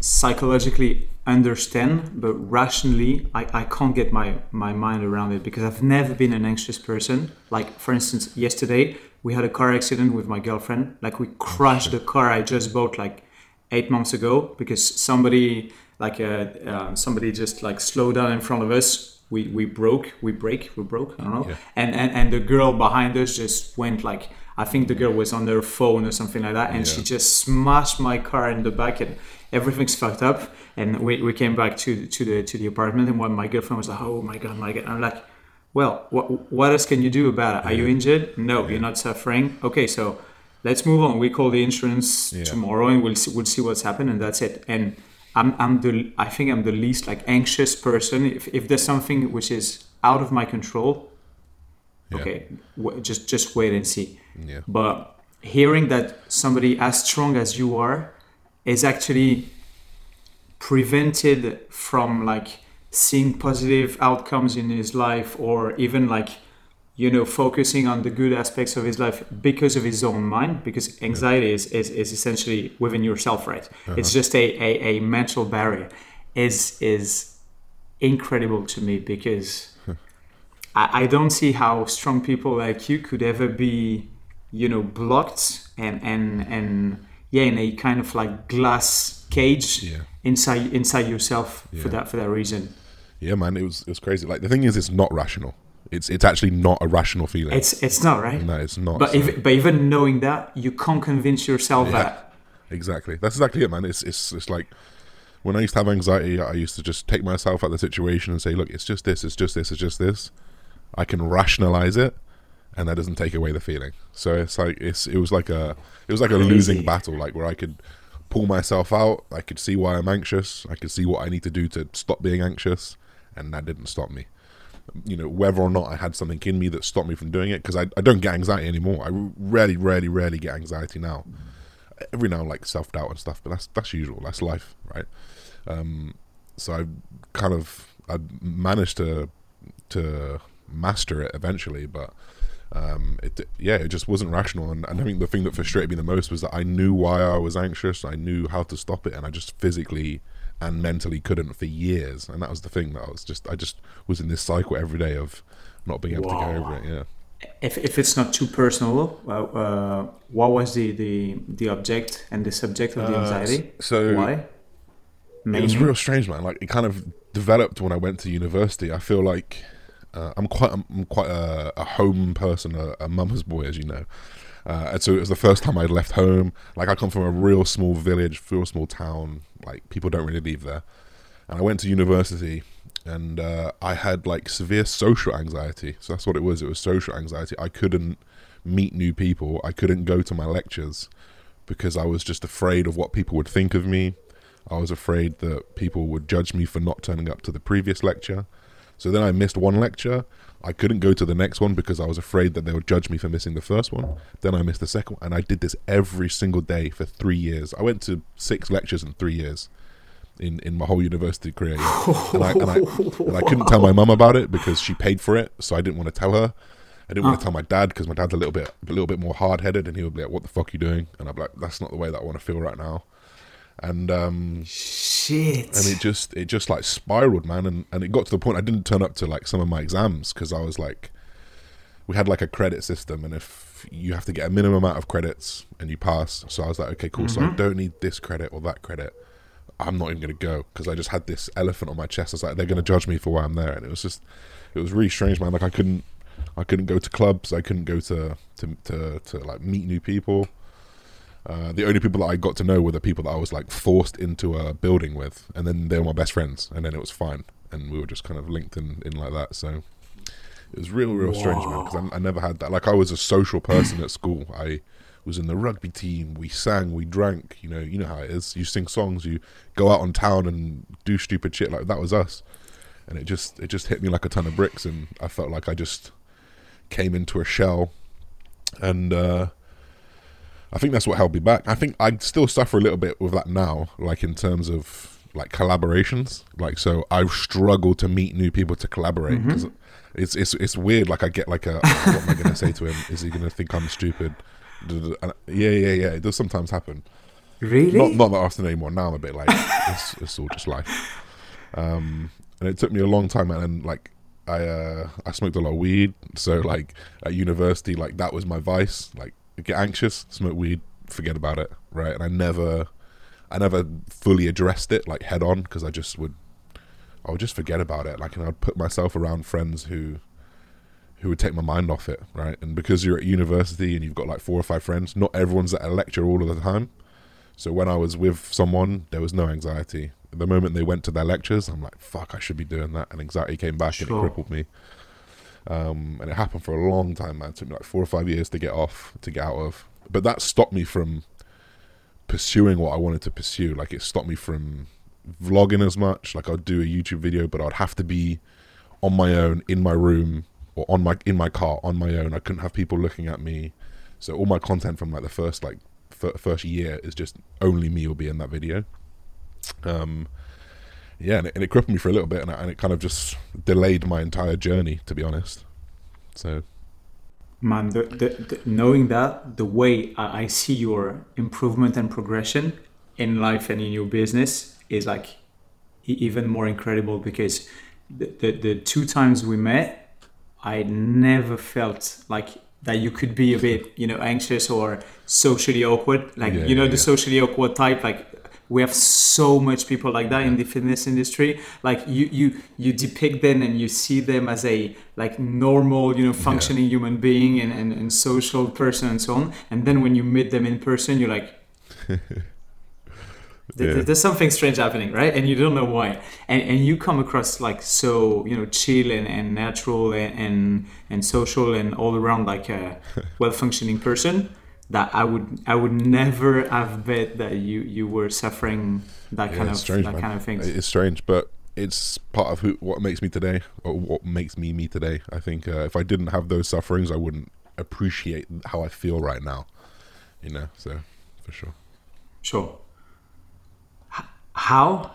[SPEAKER 1] psychologically understand, but rationally I, I can't get my, my mind around it because I've never been an anxious person. Like for instance, yesterday we had a car accident with my girlfriend. Like we crashed the car I just bought like eight months ago because somebody like uh, um, somebody just like slowed down in front of us. We, we broke, we break, we broke, I don't know.
[SPEAKER 2] Yeah.
[SPEAKER 1] And, and and the girl behind us just went like I think the girl was on her phone or something like that, and she just smashed my car in the back, and everything's fucked up. And we, we came back to to the to the apartment, and when my girlfriend was like, "Oh my god, my god," I'm like, "Well, what what else can you do about it? Are you injured? No, you're not suffering. Okay, so let's move on. We call the insurance
[SPEAKER 2] Yeah.
[SPEAKER 1] tomorrow, and we'll see, we'll see what's happened, and that's it." And I'm I'm the I think I'm the least like anxious person. If if there's something which is out of my control,
[SPEAKER 2] Yeah.
[SPEAKER 1] okay, w- just just wait and see.
[SPEAKER 2] yeah,
[SPEAKER 1] But hearing that somebody as strong as you are is actually prevented from like seeing positive outcomes in his life or even like you know focusing on the good aspects of his life because of his own mind because anxiety is, is, is essentially within yourself right? Uh-huh. It's just a, a, a mental barrier. Is is incredible to me because I, I don't see how strong people like you could ever be, you know, blocked and and and yeah in a kind of like glass cage
[SPEAKER 2] Yeah.
[SPEAKER 1] inside inside yourself for that for that reason.
[SPEAKER 2] Yeah, man, it was it was crazy. Like the thing is, it's not rational. It's it's actually not a rational feeling.
[SPEAKER 1] It's it's not right.
[SPEAKER 2] no, it's not.
[SPEAKER 1] But
[SPEAKER 2] So-
[SPEAKER 1] even but even knowing that, you can't convince yourself
[SPEAKER 2] Yeah.
[SPEAKER 1] that.
[SPEAKER 2] Exactly. That's exactly it, man. It's it's it's like when I used to have anxiety, I used to just take myself out of the situation and say, "Look, it's just this, it's just this, it's just this." I can rationalize it, and that doesn't take away the feeling. So it's like it's it was like a it was like a
[SPEAKER 1] Crazy.
[SPEAKER 2] losing battle, like where I could pull myself out. I could see why I'm anxious. I could see what I need to do to stop being anxious, and that didn't stop me. You know, whether or not I had something in me that stopped me from doing it, because I, I don't get anxiety anymore. I rarely, rarely, rarely get anxiety now every now and like self doubt and stuff, but that's that's usual. That's life, right? Um, so I kind of I managed to to master it eventually, but um, it yeah, it just wasn't rational. And, and I think the thing that frustrated me the most was that I knew why I was anxious, I knew how to stop it, and I just physically and mentally couldn't for years. And that was the thing that I was just I just was in this cycle every day of not being able to
[SPEAKER 1] Wow.
[SPEAKER 2] get over it. Yeah.
[SPEAKER 1] If, if it's not too personal, well, uh, what was the, the the object and the subject of the
[SPEAKER 2] Uh,
[SPEAKER 1] anxiety?
[SPEAKER 2] so
[SPEAKER 1] Why?
[SPEAKER 2] It was real strange, man. Like it kind of developed when I went to university. I feel like uh, I'm quite I'm quite a, a home person, a, a mama's boy, as you know. Uh, and so it was the first time I'd left home. Like I come from a real small village, real small town. Like people don't really leave there. And I went to university, and uh, I had like severe social anxiety. So that's what it was. It was social anxiety. I couldn't meet new people. I couldn't go to my lectures because I was just afraid of what people would think of me. I was afraid that people would judge me for not turning up to the previous lecture. So then I missed one lecture. I couldn't go to the next one because I was afraid that they would judge me for missing the first one. Then I missed the second one. And I did this every single day for three years. I went to six lectures in three years in, in my whole university career. And, I, and, I, and I couldn't tell my mum about it because she paid for it. So I didn't want to tell her. I didn't want to tell my dad because my dad's a little bit a little bit more hard headed and he would be like, What the fuck are you doing? And I'd be like, That's not the way that I want to feel right now. And um
[SPEAKER 1] Shit.
[SPEAKER 2] and it just it just like spiraled man. And, and it got to the point i didn't turn up to like some of my exams because i was like we had like a credit system. And if you have to get a minimum amount of credits and you pass so i was like okay cool. So i don't need this credit or that credit. I'm not even going to go because i just had this elephant on my chest. I was like they're going to judge me for why i'm there. And it was just it was really strange man. Like i couldn't i couldn't go to clubs. I couldn't go to to to, to like meet new people uh, the only people that I got to know were the people that I was like forced into a building with, and then they were my best friends, and then it was fine, and we were just kind of linked in, in like that. So it was real, real strange, man, because I, I never had that. Like I was a social person at school. I was in the rugby team. We sang, we drank. You know, you know how it is. You sing songs, you go out on town and do stupid shit. Like that was us, and it just it just hit me like a ton of bricks, and I felt like I just came into a shell, and. uh I think that's what held me back. I think I still suffer a little bit with that now, like in terms of like collaborations. Like, so I struggle to meet new people to collaborate because it's it's it's weird. Like, I get like a what am I going to say to him? Is he going to think I'm stupid? And, yeah, yeah, yeah. It does sometimes happen.
[SPEAKER 1] really?
[SPEAKER 2] Not not that often anymore. Now I'm a bit like it's, it's all just life. Um, and it took me a long time. And like I uh, I smoked a lot of weed, so like at university, like that was my vice. Like get anxious, smoke weed, forget about it, right? And I never, I never fully addressed it like head on because I just would, I would just forget about it. Like, and I'd put myself around friends who, who would take my mind off it, right? And because you're at university and you've got like four or five friends, not everyone's at a lecture all of the time. So when I was with someone, there was no anxiety. The moment they went to their lectures, I'm like, fuck, I should be doing that. And anxiety came back and it crippled me. Um, and it happened for a long time, man. It took me like four or five years to get off, to get out of. But that stopped me from pursuing what I wanted to pursue. Like it stopped me from vlogging as much. Like I'd do a YouTube video, but I'd have to be on my own in my room or on my in my car on my own. I couldn't have people looking at me. So all my content from like the first like f- first year is just only me will be in that video. Um, yeah, and it, and it crippled me for a little bit, and, I, and it kind of just delayed my entire journey, to be honest. So
[SPEAKER 1] Man, the, the, the, knowing that, the way I, I see your improvement and progression in life and in your business is like even more incredible because the, the, the two times we met, I never felt like that you could be a bit, you know, anxious or socially awkward. Like
[SPEAKER 2] Yeah,
[SPEAKER 1] you know,
[SPEAKER 2] yeah,
[SPEAKER 1] the
[SPEAKER 2] yeah.
[SPEAKER 1] socially awkward type. Like we have so much people like that in the fitness industry. Like you you you depict them and you see them as a like normal, you know, functioning human being and, and, and social person and so on. And then when you meet them in person, you're like.
[SPEAKER 2] Yeah.
[SPEAKER 1] There's something strange happening, right? And you don't know why. And and you come across like so, you know, chill and, and natural and, and and social and all around like a well functioning person that I would I would never have bet that you you were suffering that
[SPEAKER 2] Yeah,
[SPEAKER 1] kind of
[SPEAKER 2] strange,
[SPEAKER 1] that
[SPEAKER 2] man.
[SPEAKER 1] kind of things.
[SPEAKER 2] It's strange, but it's part of who what makes me today, or what makes me me today. I think uh, if I didn't have those sufferings, I wouldn't appreciate how I feel right now. You know, so for sure.
[SPEAKER 1] Sure. H- How?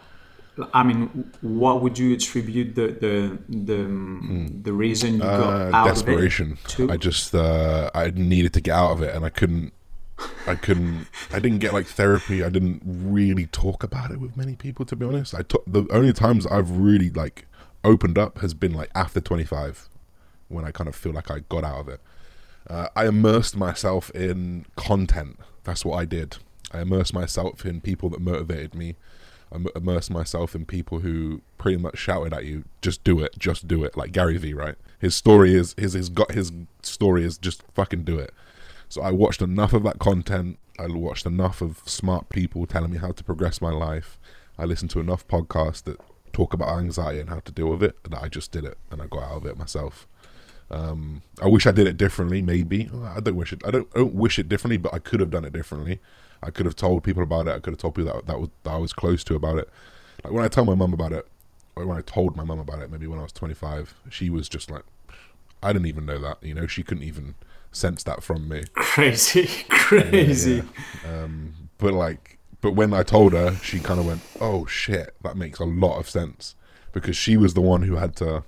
[SPEAKER 1] I mean, what would you attribute the the the, the reason you got
[SPEAKER 2] Uh,
[SPEAKER 1] out
[SPEAKER 2] desperation.
[SPEAKER 1] of it?
[SPEAKER 2] I just uh, I needed to get out of it, and I couldn't. I couldn't. I didn't get like therapy. I didn't really talk about it with many people. To be honest, I took the only times I've really like opened up has been like after twenty five, when I kind of feel like I got out of it. Uh, I immersed myself in content. That's what I did. I immersed myself in people that motivated me. I im- immersed myself in people who pretty much shouted at you, "Just do it, just do it." Like Gary Vee, right? His story is his his got his story is just fucking do it. So I watched enough of that content. I watched enough of smart people telling me how to progress my life. I listened to enough podcasts that talk about anxiety and how to deal with it that I just did it and I got out of it myself. Um, I wish I did it differently. Maybe I don't wish it. I don't, I don't wish it differently, but I could have done it differently. I could have told people about it. I could have told people that that, was, that I was close to about it. Like when I tell my mum about it, or when I told my mum about it, maybe when I was 25, she was just like, I didn't even know that. You know, she couldn't even sense that from me.
[SPEAKER 1] crazy, crazy.
[SPEAKER 2] Um, but like, but when I told her, she kind of went, "Oh shit, that makes a lot of sense," because she was the one who had to.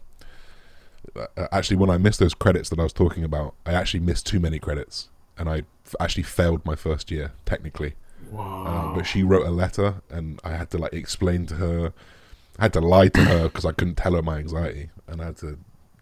[SPEAKER 2] Uh, actually, when I missed those credits that I was talking about, I actually missed too many credits, and I actually failed my first year technically.
[SPEAKER 1] Wow.
[SPEAKER 2] Uh, but she wrote a letter, and I had to like explain to her. I had to lie to her because I couldn't tell her my anxiety, and I had to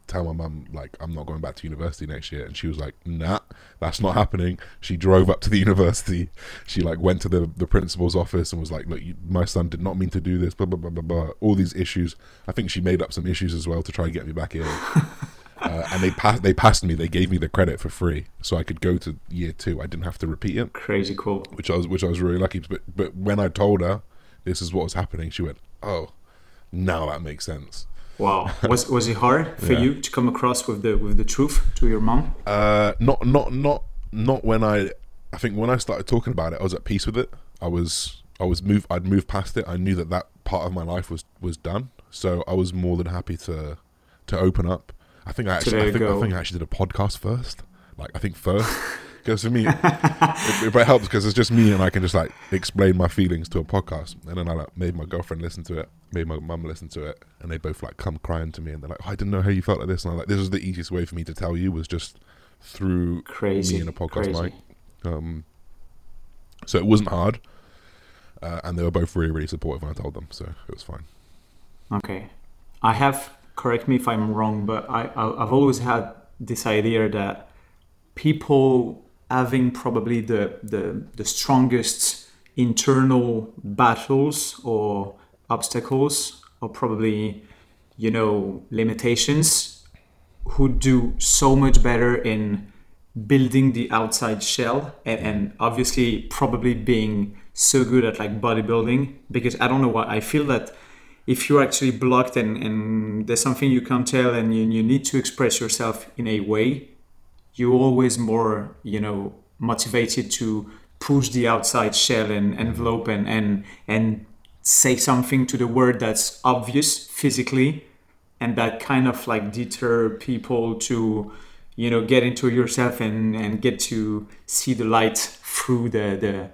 [SPEAKER 2] tell my mum like I'm not going back to university next year, and she was like, "Nah, that's not happening." She drove up to the university. She like went to the the principal's office and was like, "Look, you, my son did not mean to do this." Blah blah blah blah blah. All these issues. I think she made up some issues as well to try and get me back in. uh, and they passed. They passed me. They gave me the credit for free, so I could go to year two. I didn't have to repeat it
[SPEAKER 1] Crazy cool.
[SPEAKER 2] which I was which I was really lucky. But but when I told her this is what was happening, she went, "Oh, now that makes sense."
[SPEAKER 1] Wow. Was was it hard for
[SPEAKER 2] Yeah.
[SPEAKER 1] you to come across with the with the truth to your mom?
[SPEAKER 2] Uh, not not not not when I. I think when I started talking about it, I was at peace with it. I was I was moved. I'd moved past it. I knew that that part of my life was was done. So I was more than happy to to open up. I think I actually I think, I think I actually did a podcast first. Like I think first. Because for me, it, it, helps because it's just me and I can just like explain my feelings to a podcast, and then I like made my girlfriend listen to it, made my mum listen to it, and they both like come crying to me, and they're like, oh, "I didn't know how you felt like this," and I'm like, "This was the easiest way for me to tell you was just through
[SPEAKER 1] Crazy.
[SPEAKER 2] me in a podcast
[SPEAKER 1] crazy.
[SPEAKER 2] mic." Um, so it wasn't hard, uh, and they were both really, really supportive when I told them, so it was fine.
[SPEAKER 1] Okay. I have, correct me if I'm wrong, but I, I've always had this idea that people having probably the, the, the strongest internal battles or obstacles or probably, you know, limitations who do so much better in building the outside shell and, and obviously probably being so good at like bodybuilding because I don't know why I feel that if you're actually blocked and, and there's something you can't tell and you, you need to express yourself in a way, you're always more, you know, motivated to push the outside shell and envelope and, and, and say something to the world that's obvious physically and that kind of like deter people to you know get into yourself and and get to see the light through the the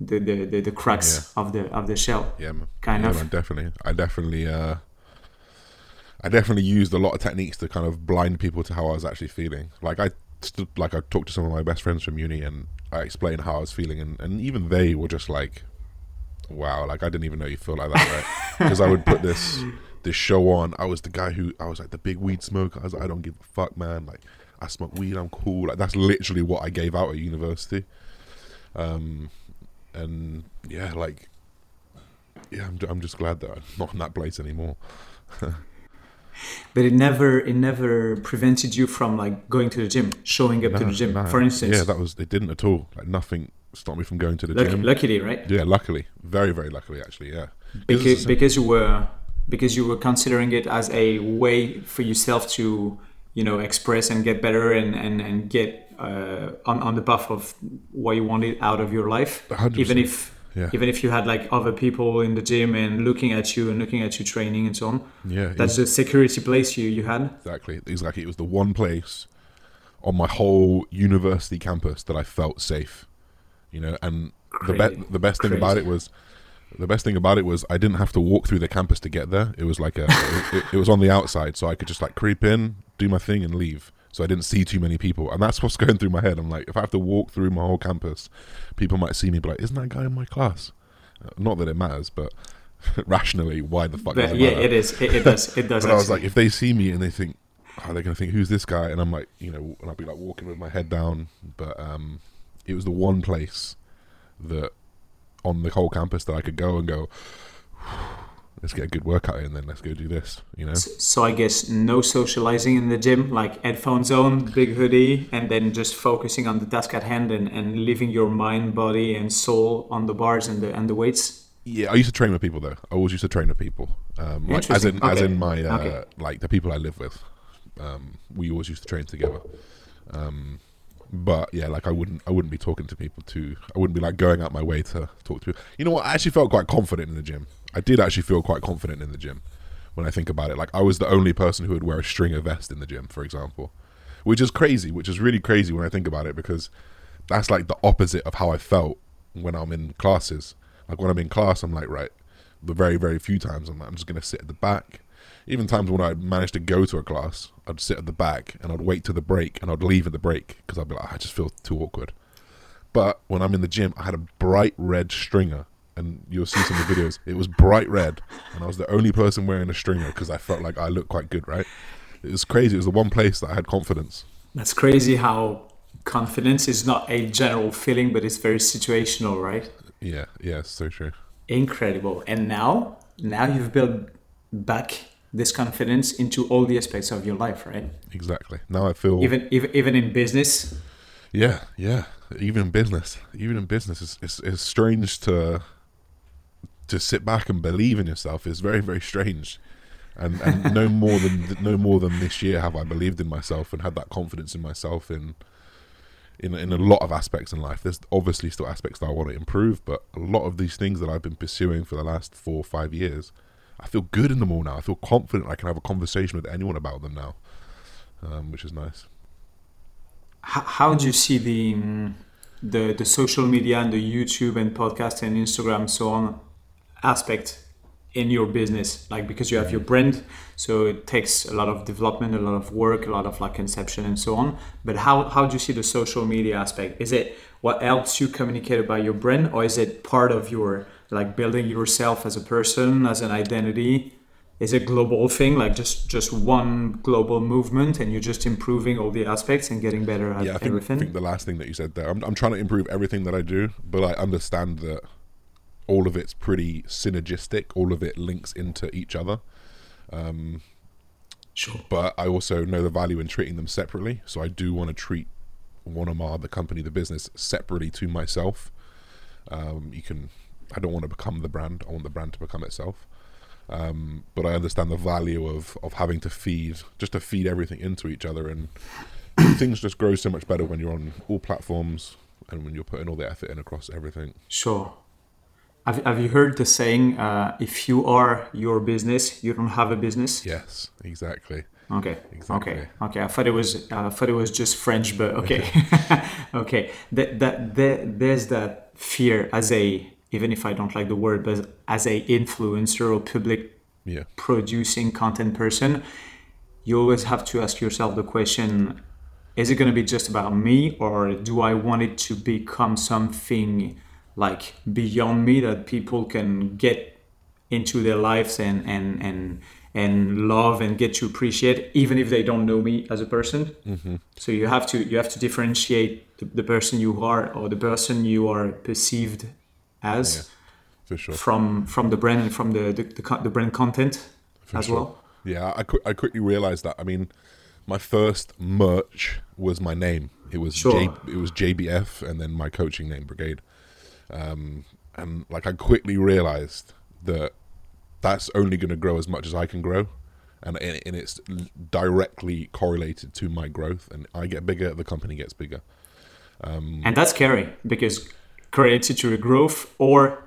[SPEAKER 1] the, the, the, the cracks of the of the shell
[SPEAKER 2] Yeah, man.
[SPEAKER 1] Kind
[SPEAKER 2] yeah,
[SPEAKER 1] of.
[SPEAKER 2] Man, definitely. I definitely, uh, I definitely used a lot of techniques to kind of blind people to how I was actually feeling. Like I, stood, like I talked to some of my best friends from uni, and I explained how I was feeling, and, and even they were just like, "Wow, like I didn't even know you feel like that, right?" Because I would put this this show on. I was the guy who I was like the big weed smoker. I was like, I don't give a fuck, man. Like. I smoke weed, I'm cool. Like that's literally what I gave out at university. Um, and yeah, like yeah, I'm I'm just glad that I'm not in that place anymore.
[SPEAKER 1] but it never it never prevented you from like going to the gym, showing up to the gym, for instance.
[SPEAKER 2] Yeah, that was it. Didn't at all. Like nothing stopped me from going to the
[SPEAKER 1] Lucky,
[SPEAKER 2] gym.
[SPEAKER 1] Luckily, right?
[SPEAKER 2] Yeah, luckily, very very luckily actually. Yeah,
[SPEAKER 1] because because you were because you were considering it as a way for yourself to you know express and get better and and and get uh, on on the path of what you wanted out of your life,
[SPEAKER 2] 100%.
[SPEAKER 1] even if.
[SPEAKER 2] Yeah.
[SPEAKER 1] Even if you had like other people in the gym and looking at you and looking at you training and so on,
[SPEAKER 2] Yeah,
[SPEAKER 1] that's the security place you you had.
[SPEAKER 2] Exactly. Exactly. It was the one place on my whole university campus that I felt safe. You know, and the
[SPEAKER 1] Crazy.
[SPEAKER 2] be- the best thing about it was the best thing about it was I didn't have to walk through the campus to get there. It was like a it, it was on the outside, so I could just like creep in, do my thing, and leave. So I didn't see too many people, and that's what's going through my head. I'm like, if I have to walk through my whole campus, people might see me, be like, "Isn't that guy in my class?" Uh, Not that it matters, but rationally, why the fuck? does
[SPEAKER 1] But
[SPEAKER 2] it
[SPEAKER 1] yeah,
[SPEAKER 2] matter?
[SPEAKER 1] it is. It, it does. It does.
[SPEAKER 2] But I was like, if they see me and they think, oh, they're gonna think, who's this guy? And I'm like, you know, and I'll be like walking with my head down. But um, it was the one place that on the whole campus that I could go and go, let's get a good workout in, and then let's go do this. You know,
[SPEAKER 1] So I guess no socializing in the gym, like headphones on, big hoodie, and then just focusing on the task at hand and, and leaving your mind, body, and soul on the bars and the and the weights.
[SPEAKER 2] yeah. I used to train with people though. I always used to train with people, um, like, as in as in my uh,
[SPEAKER 1] Okay.
[SPEAKER 2] like the people I live with. Um, we always used to train together. Um, but yeah, like I wouldn't, I wouldn't be talking to people too. I wouldn't be like going out my way to talk to people. You know what? I actually felt quite confident in the gym. I did actually feel quite confident in the gym when I think about it. Like I was the only person who would wear a stringer vest in the gym, for example, which is crazy. Which is really crazy when I think about it because that's like the opposite of how I felt when I'm in classes. Like when I'm in class, I'm like, right, the very, very few times I'm like, I'm just gonna sit at the back. Even times when I managed to go to a class, I'd sit at the back and I'd wait to the break and I'd leave at the break because I'd be like, ah, I just feel too awkward. But when I'm in the gym, I had a bright red stringer, and you'll see some of the videos. It was bright red, and I was the only person wearing a stringer because I felt like I looked quite good, right? It was crazy. It was the one place that I had confidence.
[SPEAKER 1] That's crazy how confidence is not a general feeling, but it's very situational, right?
[SPEAKER 2] Yeah, yeah, so true.
[SPEAKER 1] Incredible. And now, now you've built back this confidence into all the aspects of your life, right?
[SPEAKER 2] Exactly. Now I feel
[SPEAKER 1] Even even, even in business.
[SPEAKER 2] Yeah, yeah. Even in business, even in business, it's, it's, it's strange to to sit back and believe in yourself. is very, very strange. And and no more than no more than this year have I believed in myself and had that confidence in myself in in in a lot of aspects in life. There's obviously still aspects that I want to improve, but a lot of these things that I've been pursuing for the last four or five years, I feel good in them all now. I feel confident I can have a conversation with anyone about them now, um, which is nice.
[SPEAKER 1] How, how do you see the mm, the the social media and the YouTube and podcast and Instagram and so on aspect in your business? Like because you have your brand, so it takes a lot of development, a lot of work, a lot of like conception and so on. But how how do you see the social media aspect? Is it what helps you communicate about your brand, or is it part of your like building yourself as a person, as an identity? is a global thing like just just one global movement and you're just improving all the aspects and getting better at
[SPEAKER 2] yeah, I think,
[SPEAKER 1] everything
[SPEAKER 2] I think the last thing that you said there, I'm, I'm trying to improve everything that I do, but I understand that all of it's pretty synergistic. All of it links into each other. Um,
[SPEAKER 1] sure
[SPEAKER 2] but I also know the value in treating them separately. So I do want to treat Wanamar, the company, the business, separately to myself. Um, you can, I don't want to become the brand. I want the brand to become itself. Um, but I understand the value of of having to feed, just to feed everything into each other, and things just grow so much better when you're on all platforms and when you're putting all the effort in across everything.
[SPEAKER 1] sure have, have you heard the saying uh, if you are your business you don't have a business
[SPEAKER 2] Yes, exactly.
[SPEAKER 1] okay
[SPEAKER 2] Exactly.
[SPEAKER 1] okay. Okay i thought it was uh, i thought it was just french but okay. Okay. That, that that there's that fear as a even if i don't like the word but as a influencer or public
[SPEAKER 2] Yeah,
[SPEAKER 1] producing content person, you always have to ask yourself the question is it going to be just about me or do I want it to become something like beyond me that people can get into their lives and and and and love and get to appreciate even if they don't know me as a person
[SPEAKER 2] Mm-hmm.
[SPEAKER 1] so you have to you have to differentiate the, the person you are or the person you are perceived as
[SPEAKER 2] for sure.
[SPEAKER 1] from from the brand and from the the, the, the brand content
[SPEAKER 2] For
[SPEAKER 1] as
[SPEAKER 2] sure.
[SPEAKER 1] well
[SPEAKER 2] Yeah, I, I quickly realized that. I mean, my first merch was my name. It was
[SPEAKER 1] Sure.
[SPEAKER 2] J, it was JBF, and then my coaching name, Brigade. Um, and like I quickly realized that that's only going to grow as much as I can grow, and and it's directly correlated to my growth. And I get bigger, the company gets bigger.
[SPEAKER 1] Um, and that's scary because created to a growth or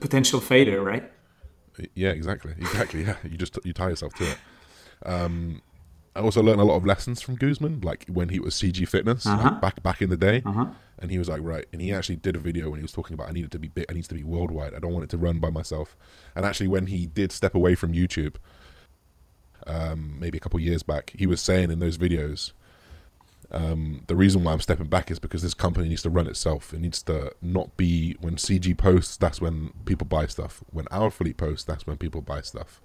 [SPEAKER 1] potential failure right
[SPEAKER 2] Yeah, exactly, exactly. Yeah, you just you tie yourself to it. Um, I also learned a lot of lessons from Guzman, like when he was CG Fitness
[SPEAKER 1] Uh-huh.
[SPEAKER 2] back back in the day,
[SPEAKER 1] uh-huh
[SPEAKER 2] and he was like, right, and he actually did a video when he was talking about I needed to be big, I needs to be worldwide. I don't want it to run by myself. And actually, when he did step away from YouTube, um, maybe a couple years back, he was saying in those videos. Um, the reason why I'm stepping back is because this company needs to run itself. It needs to not be when CG posts. That's when people buy stuff. When Alphalete posts, that's when people buy stuff.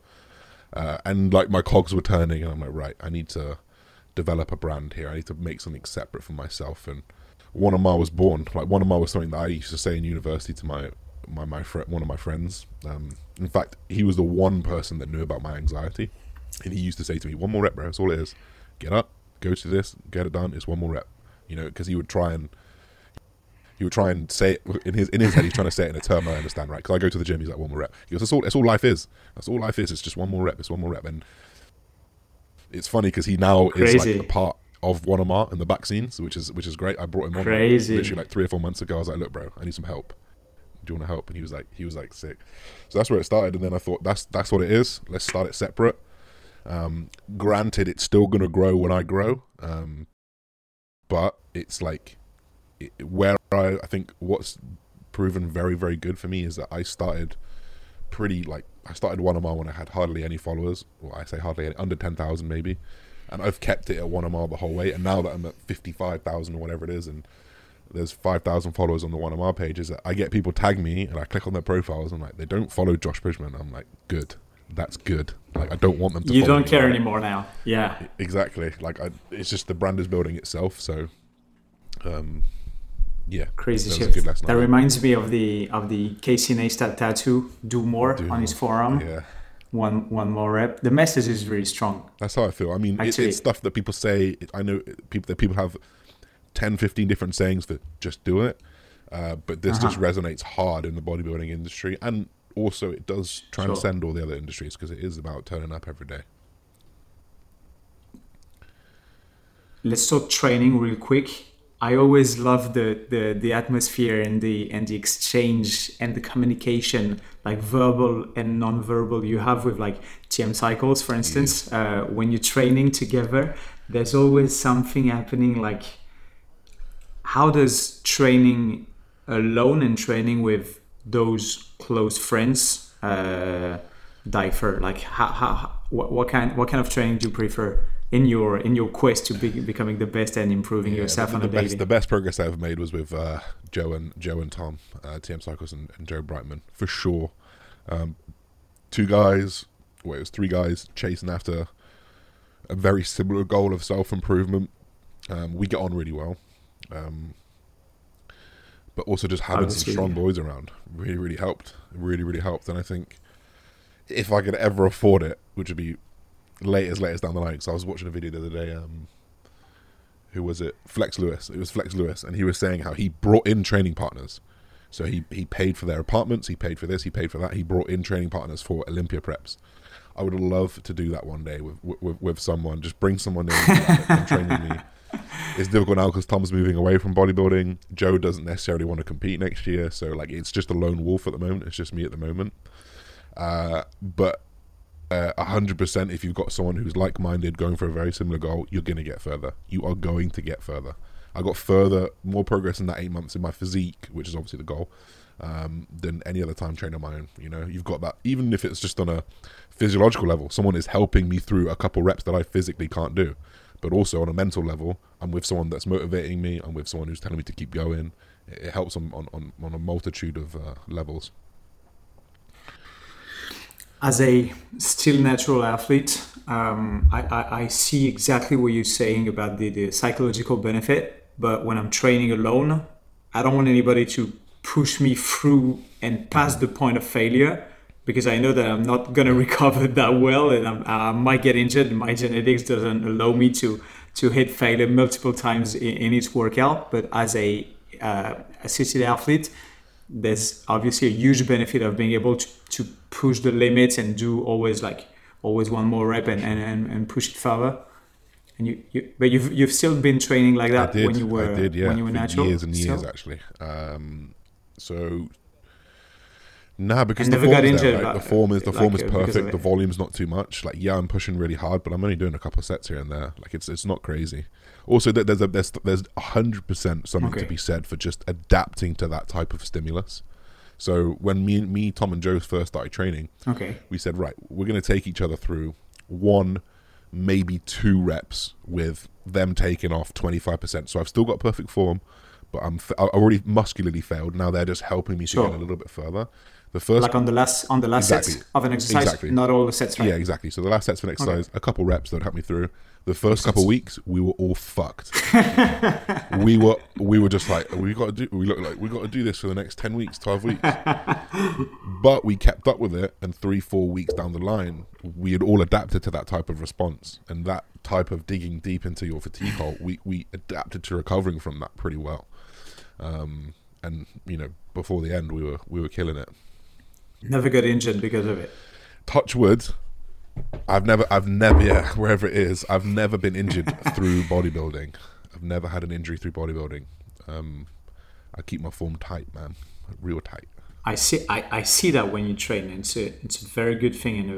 [SPEAKER 2] Uh, and like my cogs were turning, and I'm like, right, I need to develop a brand here. I need to make something separate for myself. And one of my was born. Like one of my was something that I used to say in university to my my my friend, one of my friends. Um, in fact, he was the one person that knew about my anxiety, and he used to say to me, "One more rep, bro. That's all it is. Get up, go to this, get it done. It's one more rep." You know, because he would try and he would try and say it in his in his head. He's trying to say it in a term I understand, right? Because I go to the gym. He's like, "One more rep." He goes, "That's all. That's all life is. That's all life is. It's just one more rep. It's one more rep." And it's funny because he now is like a part of Wanama in the back scenes, which is which is great. I brought him on
[SPEAKER 1] Crazy.
[SPEAKER 2] literally like three or four months ago. I was like, "Look, bro, I need some help. Do you want to help?" And he was like, he was like sick. So that's where it started. And then I thought, that's that's what it is. Let's start it separate. Um, granted, it's still gonna grow when I grow, um, but it's like where I, I think what's proven very very good for me is that I started pretty like I started one mile when I had hardly any followers. Well, I say hardly any, under ten thousand maybe, and I've kept it at one mile the whole way. And now that I'm at fifty five thousand or whatever it is, and there's five thousand followers on the one mile page, is that I get people tag me and I click on their profiles and like they don't follow Josh Brigham. I'm like, good, that's good. Like I don't want them to.
[SPEAKER 1] you don't
[SPEAKER 2] me.
[SPEAKER 1] care anymore now yeah
[SPEAKER 2] Exactly. Like I, it's just the brand is building itself. So, um, yeah,
[SPEAKER 1] crazy
[SPEAKER 2] that was
[SPEAKER 1] shift that reminds me of the of the casey neistat tattoo do more
[SPEAKER 2] Do
[SPEAKER 1] on his forearm
[SPEAKER 2] Yeah.
[SPEAKER 1] one one more rep the message is really strong
[SPEAKER 2] That's how I feel. I mean, it, it's stuff that people say. I know people that people have 10, 15 different sayings for just do it. Uh, but this just
[SPEAKER 1] Uh-huh.
[SPEAKER 2] resonates hard in the bodybuilding industry, and also it does transcend all the other industries because it is about turning up every day.
[SPEAKER 1] let's talk training real quick. I always love the, the the atmosphere and the and the exchange and the communication, like verbal and non-verbal, you have with like TM cycles, for instance. Uh, when you're training together, there's always something happening. Like, how does training alone and training with those close friends uh, differ? Like, how, how what, what kind what kind of training do you prefer? In your in your quest to be becoming the best and improving
[SPEAKER 2] Yeah,
[SPEAKER 1] yourself
[SPEAKER 2] the,
[SPEAKER 1] on
[SPEAKER 2] the
[SPEAKER 1] a daily.
[SPEAKER 2] best, the best progress I've made was with uh, Joe and Joe and Tom, uh, TM Cycles and, and Joe Brightman for sure. Um, two guys, well, it was three guys chasing after a very similar goal of self improvement. Um, we get on really well, um, but also just having some strong
[SPEAKER 1] yeah.
[SPEAKER 2] boys around really, really helped. Really, really helped. And I think if I could ever afford it, which would be late as late down the line, because I was watching a video the other day. Um, who was it? Flex Lewis. It was Flex Lewis, and he was saying how he brought in training partners. So he he paid for their apartments, he paid for this, he paid for that. He brought in training partners for Olympia preps. I would love to do that one day with with, with someone. Just bring someone in and training me. It's difficult now because Tom's moving away from bodybuilding. Joe doesn't necessarily want to compete next year, so like it's just a lone wolf at the moment. It's just me at the moment. Uh, but uh, hundred percent, if you've got someone who's like-minded, going for a very similar goal, you're gonna get further. You are going to get further. I got further, more progress in that eight months in my physique, which is obviously the goal, um, than any other time training on my own. You know, you've got that. Even if it's just on a physiological level, someone is helping me through a couple reps that I physically can't do. But also on a mental level, I'm with someone that's motivating me. I'm with someone who's telling me to keep going. It, helps on, on, on, on a multitude of uh, levels.
[SPEAKER 1] As a still natural athlete, um, I, I, I, see exactly what you're saying about the, the psychological benefit. But when I'm training alone, I don't want anybody to push me through and past the point of failure because I know that I'm not going to recover that well and I'm, i might get injured. My genetics doesn't allow me to to hit failure multiple times in, in each workout. But as a uh, assisted athlete, there's obviously a huge benefit of being able to, to push the limits and do always like always one more rep and, and, and push it further. And you, you, but you've you've still been training like that
[SPEAKER 2] did,
[SPEAKER 1] when you were
[SPEAKER 2] I did, yeah,
[SPEAKER 1] when you were natural.
[SPEAKER 2] Years and years actually. Um, so Nah, because the
[SPEAKER 1] got
[SPEAKER 2] form's there, right?
[SPEAKER 1] like-
[SPEAKER 2] the form is the
[SPEAKER 1] like,
[SPEAKER 2] form is perfect. The volume's not too much. Like, yeah, I'm pushing really hard, but I'm only doing a couple sets here and there. Like, it's it's not crazy. Also, there- there's a there's there's hundred percent something to be said for just adapting to that type of stimulus. So when me me Tom and Joe first started training,
[SPEAKER 1] Okay.
[SPEAKER 2] we said, right, we're going to take each other through one, maybe two reps with them taking off 25%. So I've still got perfect form, but I'm f- I already muscularly failed. Now they're just helping me to
[SPEAKER 1] Sure.
[SPEAKER 2] get a little bit further. The first,
[SPEAKER 1] Like on the last on the last
[SPEAKER 2] Exactly.
[SPEAKER 1] sets of an exercise,
[SPEAKER 2] Exactly.
[SPEAKER 1] not all the sets, right?
[SPEAKER 2] yeah, exactly. So the last set's for an exercise, a couple reps that would help me through. The first couple weeks, we were all fucked. we were we were just like we got to do we look like we got to do this for the next 10 weeks 12 weeks but we kept up with it and three four weeks down the line we had all adapted to that type of response and that type of digging deep into your fatigue hole we we adapted to recovering from that pretty well um and you know before the end we were we were killing it
[SPEAKER 1] Never got injured because of it.
[SPEAKER 2] touch wood i've never i've never yeah wherever it is i've never been injured through bodybuilding i've never had an injury through bodybuilding um i keep my form tight man real tight
[SPEAKER 1] I see. I, I see that when you train, it's a it's a very good thing and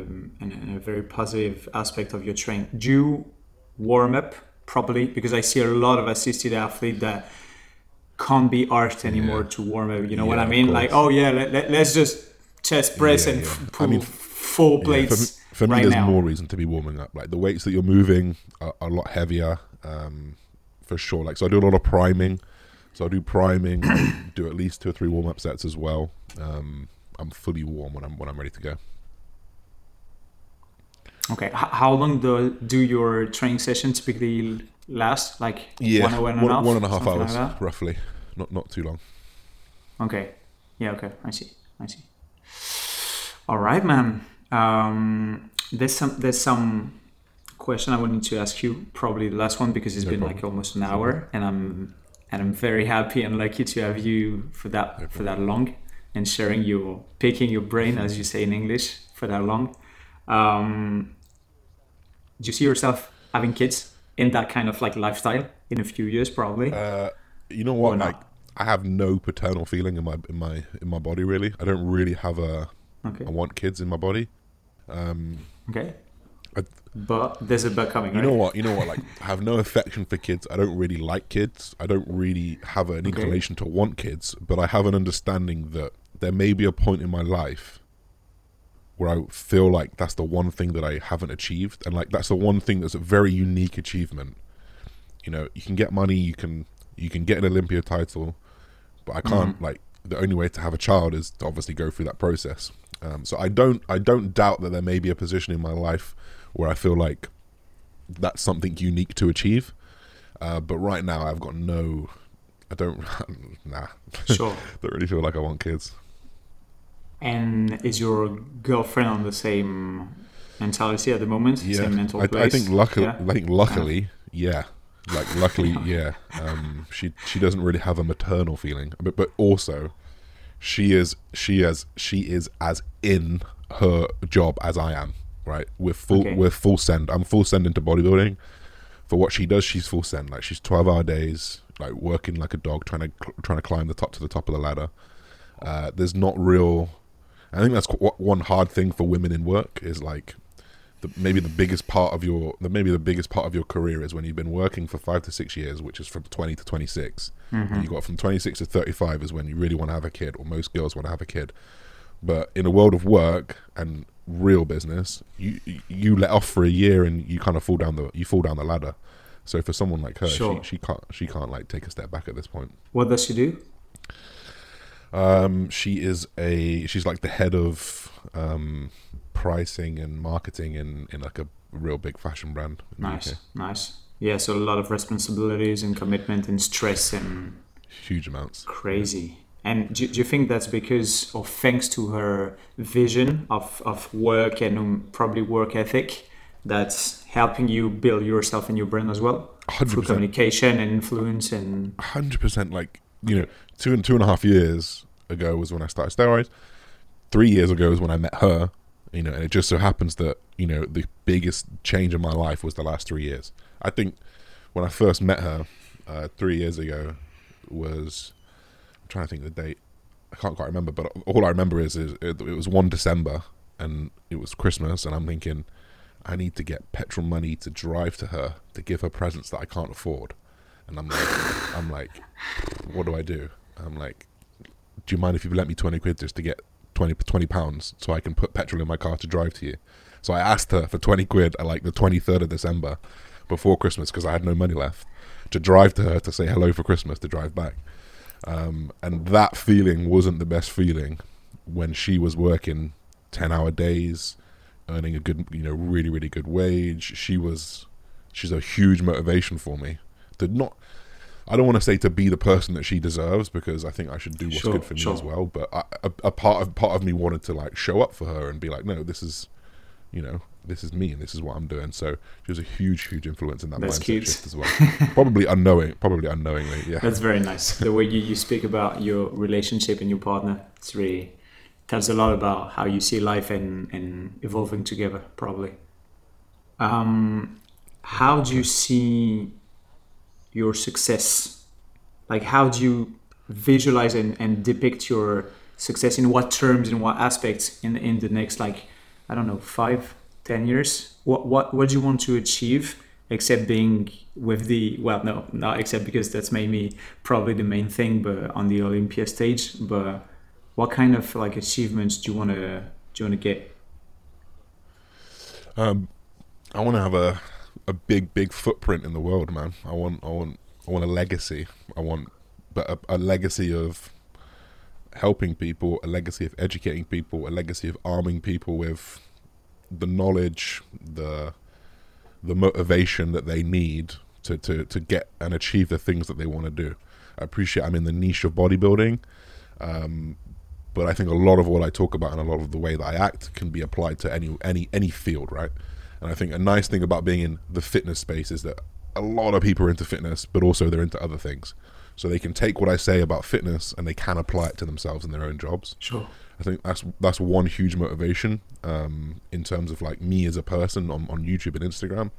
[SPEAKER 1] a, and a, very positive aspect of your train. Do you warm up properly? Because I see a lot of assisted athlete that can't be asked anymore to warm up. You know what I mean? Like, oh yeah, let, let, us just chest press
[SPEAKER 2] Yeah,
[SPEAKER 1] and
[SPEAKER 2] yeah. I
[SPEAKER 1] pull
[SPEAKER 2] mean,
[SPEAKER 1] four plates
[SPEAKER 2] for me, for me
[SPEAKER 1] right
[SPEAKER 2] there's
[SPEAKER 1] now.
[SPEAKER 2] more reason to be warming up like the weights that you're moving are, are a lot heavier um for sure like so i do a lot of priming so i do priming do at least two or three warm-up sets as well um i'm fully warm when i'm when i'm ready to go
[SPEAKER 1] Okay. H- how long do do your training sessions typically last? Like
[SPEAKER 2] yeah
[SPEAKER 1] one hour and a
[SPEAKER 2] one,
[SPEAKER 1] half,
[SPEAKER 2] one and a half hours
[SPEAKER 1] like
[SPEAKER 2] roughly not not too long
[SPEAKER 1] Okay. Yeah. Okay. I see. I see. All right, man. Um, there's some. There's some question I wanted to ask you. Probably the last one because it's
[SPEAKER 2] No
[SPEAKER 1] been
[SPEAKER 2] problem.
[SPEAKER 1] like almost an hour, and I'm and I'm very happy and lucky to have you for that for that long and sharing your picking your brain as you say in English for that long. Um, do you see yourself having kids in that kind of like lifestyle in a few years, probably?
[SPEAKER 2] uh you know
[SPEAKER 1] Or
[SPEAKER 2] what
[SPEAKER 1] not?
[SPEAKER 2] I have no paternal feeling in my in my in my body really i don't really have a
[SPEAKER 1] okay.
[SPEAKER 2] i want kids in my body um,
[SPEAKER 1] Okay.
[SPEAKER 2] I-
[SPEAKER 1] But there's a but coming,
[SPEAKER 2] You
[SPEAKER 1] right?
[SPEAKER 2] know what? You know what? Like, I have no affection for kids. I don't really like kids. I don't really have an inclination to want kids. But I have an understanding that there may be a point in my life where I feel like that's the one thing that I haven't achieved, and like that's the one thing that's a very unique achievement. You know, you can get money, you can you can get an Olympia title, but I can't like the only way to have a child is to obviously go through that process. Um, so I don't I don't doubt that there may be a position in my life where I feel like that's something unique to achieve. Uh, but right now I've got no I don't nah
[SPEAKER 1] Sure.
[SPEAKER 2] don't really feel like I want kids.
[SPEAKER 1] And is your girlfriend on the same mentality at the moment? Yeah. Same mental
[SPEAKER 2] I,
[SPEAKER 1] place?
[SPEAKER 2] I think luckily,
[SPEAKER 1] Yeah?
[SPEAKER 2] I think luckily, yeah. Like luckily, yeah. Um, she she doesn't really have a maternal feeling, but but also, she is she is she is as in her job as I am. Right, we're full
[SPEAKER 1] Okay.
[SPEAKER 2] we're full send. I'm full send into bodybuilding. For what she does, she's full send. Like she's twelve hour days, like working like a dog, trying to trying to climb the top to the top of the ladder. Uh, there's not real. I think that's qu- one hard thing for women in work is like the, maybe the biggest part of your the maybe the biggest part of your career is when you've been working for five to six years, which is from twenty to twenty And you got from twenty six to thirty five is when you really want to have a kid, or most girls want to have a kid. But in a world of work and real business, you you let off for a year and you kind of fall down the you fall down the ladder. So for someone like her,
[SPEAKER 1] Sure.
[SPEAKER 2] she, she can't she can't like take a step back at this point.
[SPEAKER 1] What does she do?
[SPEAKER 2] Um, she is a she's like the head of um, pricing and marketing in in like a real big fashion brand.
[SPEAKER 1] Nice, nice. Yeah, so a lot of responsibilities and commitment and stress and
[SPEAKER 2] Huge amounts.
[SPEAKER 1] crazy. And do, do you think that's because or thanks to her vision of, of work and um, probably work ethic that's helping you build yourself and your brand as well?
[SPEAKER 2] Hundred
[SPEAKER 1] Through
[SPEAKER 2] percent.
[SPEAKER 1] communication and influence and
[SPEAKER 2] hundred percent like you know two and two and a half years ago was when I started steroids. Three years ago was when I met her. You know, and it just so happens that you know the biggest change in my life was the last three years. I think when I first met her uh, three years ago was I'm trying to think of the date. I can't quite remember, but all I remember is, is it, it was one December and it was Christmas, and I'm thinking I need to get petrol money to drive to her to give her presents that I can't afford. And I'm like, I'm like, what do I do? I'm like, do you mind if you lent me 20 quid just to get 20, 20 pounds so I can put petrol in my car to drive to you? So I asked her for 20 quid at like the 23rd of December before Christmas because I had no money left to drive to her to say hello for Christmas to drive back. Um, and that feeling wasn't the best feeling when she was working 10 hour days, earning a good, you know, really, really good wage. She was, she's a huge motivation for me to not, I don't want to say to be the person that she deserves because I think I should do what's
[SPEAKER 1] Sure,
[SPEAKER 2] good for me as well. But I, a, a part of part of me wanted to like show up for her and be like, no, this is, you know, this is me and this is what I'm doing. So she was a huge, huge influence in that
[SPEAKER 1] That's
[SPEAKER 2] mindset
[SPEAKER 1] cute.
[SPEAKER 2] shift as well. probably unknowing, probably unknowingly, yeah.
[SPEAKER 1] That's very nice. The way you, you speak about your relationship and your partner, it's really tells a lot about how you see life and, and evolving together, probably. Um, how do you see your success? Like, how do you visualize and, and depict your success in what terms, in what aspects in, in the next, like, I don't know, five, ten years? What, what, what do you want to achieve? except being with the well no not except because that's maybe probably the main thing but on the olympia stage but what kind of like achievements do you want to do you want to get
[SPEAKER 2] Um, I want to have a a big, big footprint in the world, man. I want, I want, I want a legacy. I want, but a, a legacy of helping people, a legacy of educating people, a legacy of arming people with the knowledge, the the motivation that they need to to to get and achieve the things that they want to do. I appreciate I'm in the niche of bodybuilding. Um, but I think a lot of what I talk about and a lot of the way that I act can be applied to any any any field, right? And I think a nice thing about being in the fitness space is that a lot of people are into fitness, but also they're into other things. So they can take what I say about fitness and they can apply it to themselves in their own jobs.
[SPEAKER 1] sure
[SPEAKER 2] I think that's that's one huge motivation um, in terms of like me as a person on, on YouTube and Instagram.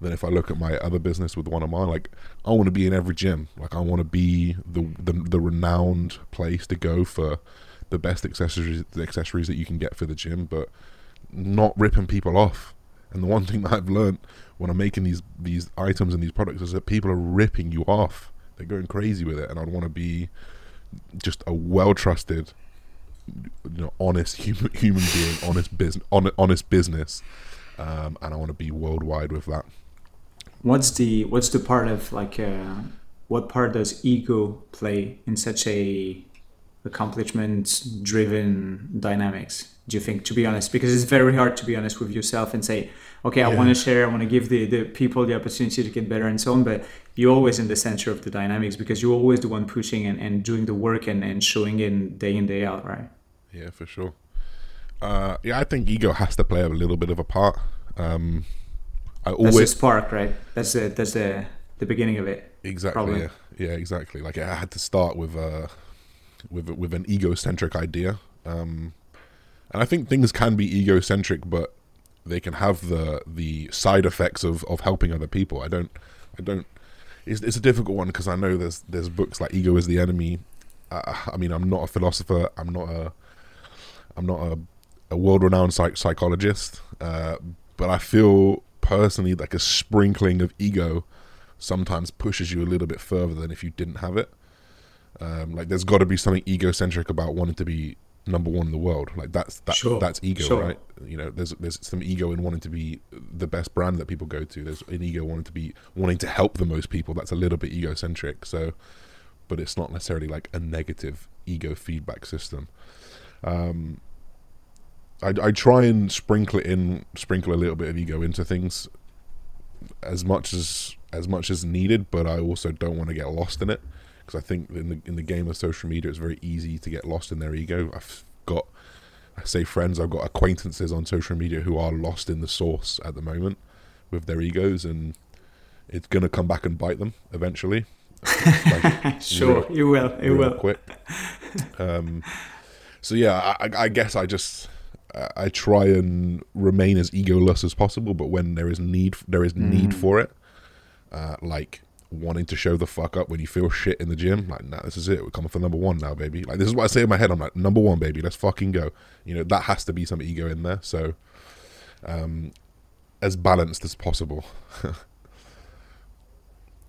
[SPEAKER 2] Then if I look at my other business with one of mine, like I want to be in every gym. Like I want to be the, the the renowned place to go for the best accessories the accessories that you can get for the gym, but not ripping people off. And the one thing that I've learned when I'm making these these items and these products is that people are ripping you off. They're going crazy with it, and I'd want to be just a well trusted you know honest human human being honest business honest, business. Um, and I want to be worldwide with that.
[SPEAKER 1] What's the what's the part of like uh, what part does ego play in such a accomplishment driven dynamics do you think to be honest? Because it's very hard to be honest with yourself and say okay i
[SPEAKER 2] Yeah.
[SPEAKER 1] want to share i want to give the, the people the opportunity to get better and so on but you're always in the center of the dynamics because you're always the one pushing and, and doing the work and, and showing in day in day out right?
[SPEAKER 2] Yeah for sure. Uh, yeah I think ego has to play a little bit of a part. Um, I
[SPEAKER 1] that's the
[SPEAKER 2] always
[SPEAKER 1] spark right? That's the that's the the beginning of it
[SPEAKER 2] exactly
[SPEAKER 1] probably.
[SPEAKER 2] yeah. Yeah exactly. Like I had to start with uh with with an egocentric idea um, and I think things can be egocentric but they can have the the side effects of of helping other people I don't I don't it's, it's a difficult one because I know there's there's books like Ego is the Enemy. I mean, I'm not a philosopher. I'm not a I'm not a, a world renowned psych- psychologist. Uh, but I feel personally like a sprinkling of ego sometimes pushes you a little bit further than if you didn't have it. Um, like there's got to be something egocentric about wanting to be number one in the world. Like that's that,
[SPEAKER 1] Sure,
[SPEAKER 2] that's ego,
[SPEAKER 1] sure.
[SPEAKER 2] right? You know, there's there's some ego in wanting to be the best brand that people go to. There's an ego wanting to be wanting to help the most people. That's a little bit egocentric. So, but it's not necessarily like a negative ego feedback system. Um, I, I try and sprinkle it in, sprinkle a little bit of ego into things, as much as as much as needed. But I also don't want to get lost in it because I think in the in the game of social media, it's very easy to get lost in their ego. I've got, I say friends, I've got acquaintances on social media who are lost in the source at the moment with their egos, and it's gonna come back and bite them eventually.
[SPEAKER 1] Like, sure, real, you will. It will.
[SPEAKER 2] Quick. Um, so yeah, I, I guess I just I try and remain as egoless as possible, but when there is need, there is mm. need for it. Uh, like wanting to show the fuck up when you feel shit in the gym. Like, nah, this is it. We're coming for number one now, baby. Like, this is what I say in my head. I'm like, number one, baby. Let's fucking go. You know, that has to be some ego in there. So, um, as balanced as possible.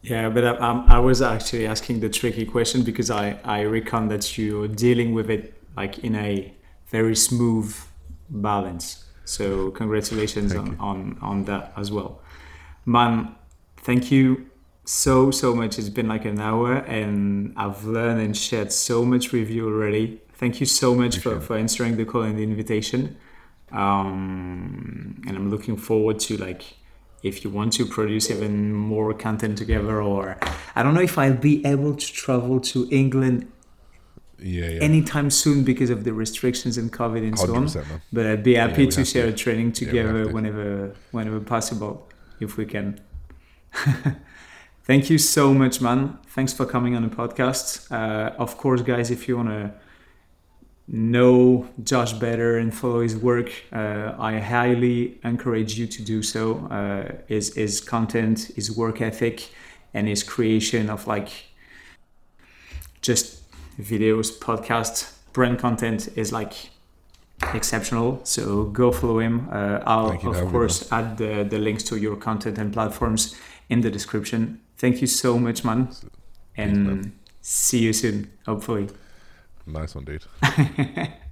[SPEAKER 1] yeah, but I, I, was actually asking the tricky question because I, I reckon that you're dealing with it like in a very smooth balance. So congratulations on, on, on that as well. Man, thank you so so much. It's been like an hour, and I've learned and shared so much with you already. Thank you so much for, for answering the call and the invitation. Um, and I'm looking forward to like if you want to produce even more content together, or I don't know if I'll be able to travel to England
[SPEAKER 2] yeah, yeah.
[SPEAKER 1] anytime soon because of the restrictions and COVID and so on. Man. But I'd be happy yeah, to share to. a training together whenever whenever possible, if we can. Thank you so much, man. Thanks for coming on the podcast. Uh, of course, guys, if you want to know Josh better and follow his work, uh, I highly encourage you to do so. Uh, his, his content, his work ethic, and his creation of like just videos, podcasts, brand content is like exceptional. So go follow him. Uh, I'll, of course, add the, the links to your content and platforms in the description. Thank you so much, man. And man. see you soon, hopefully.
[SPEAKER 2] Nice one, dude.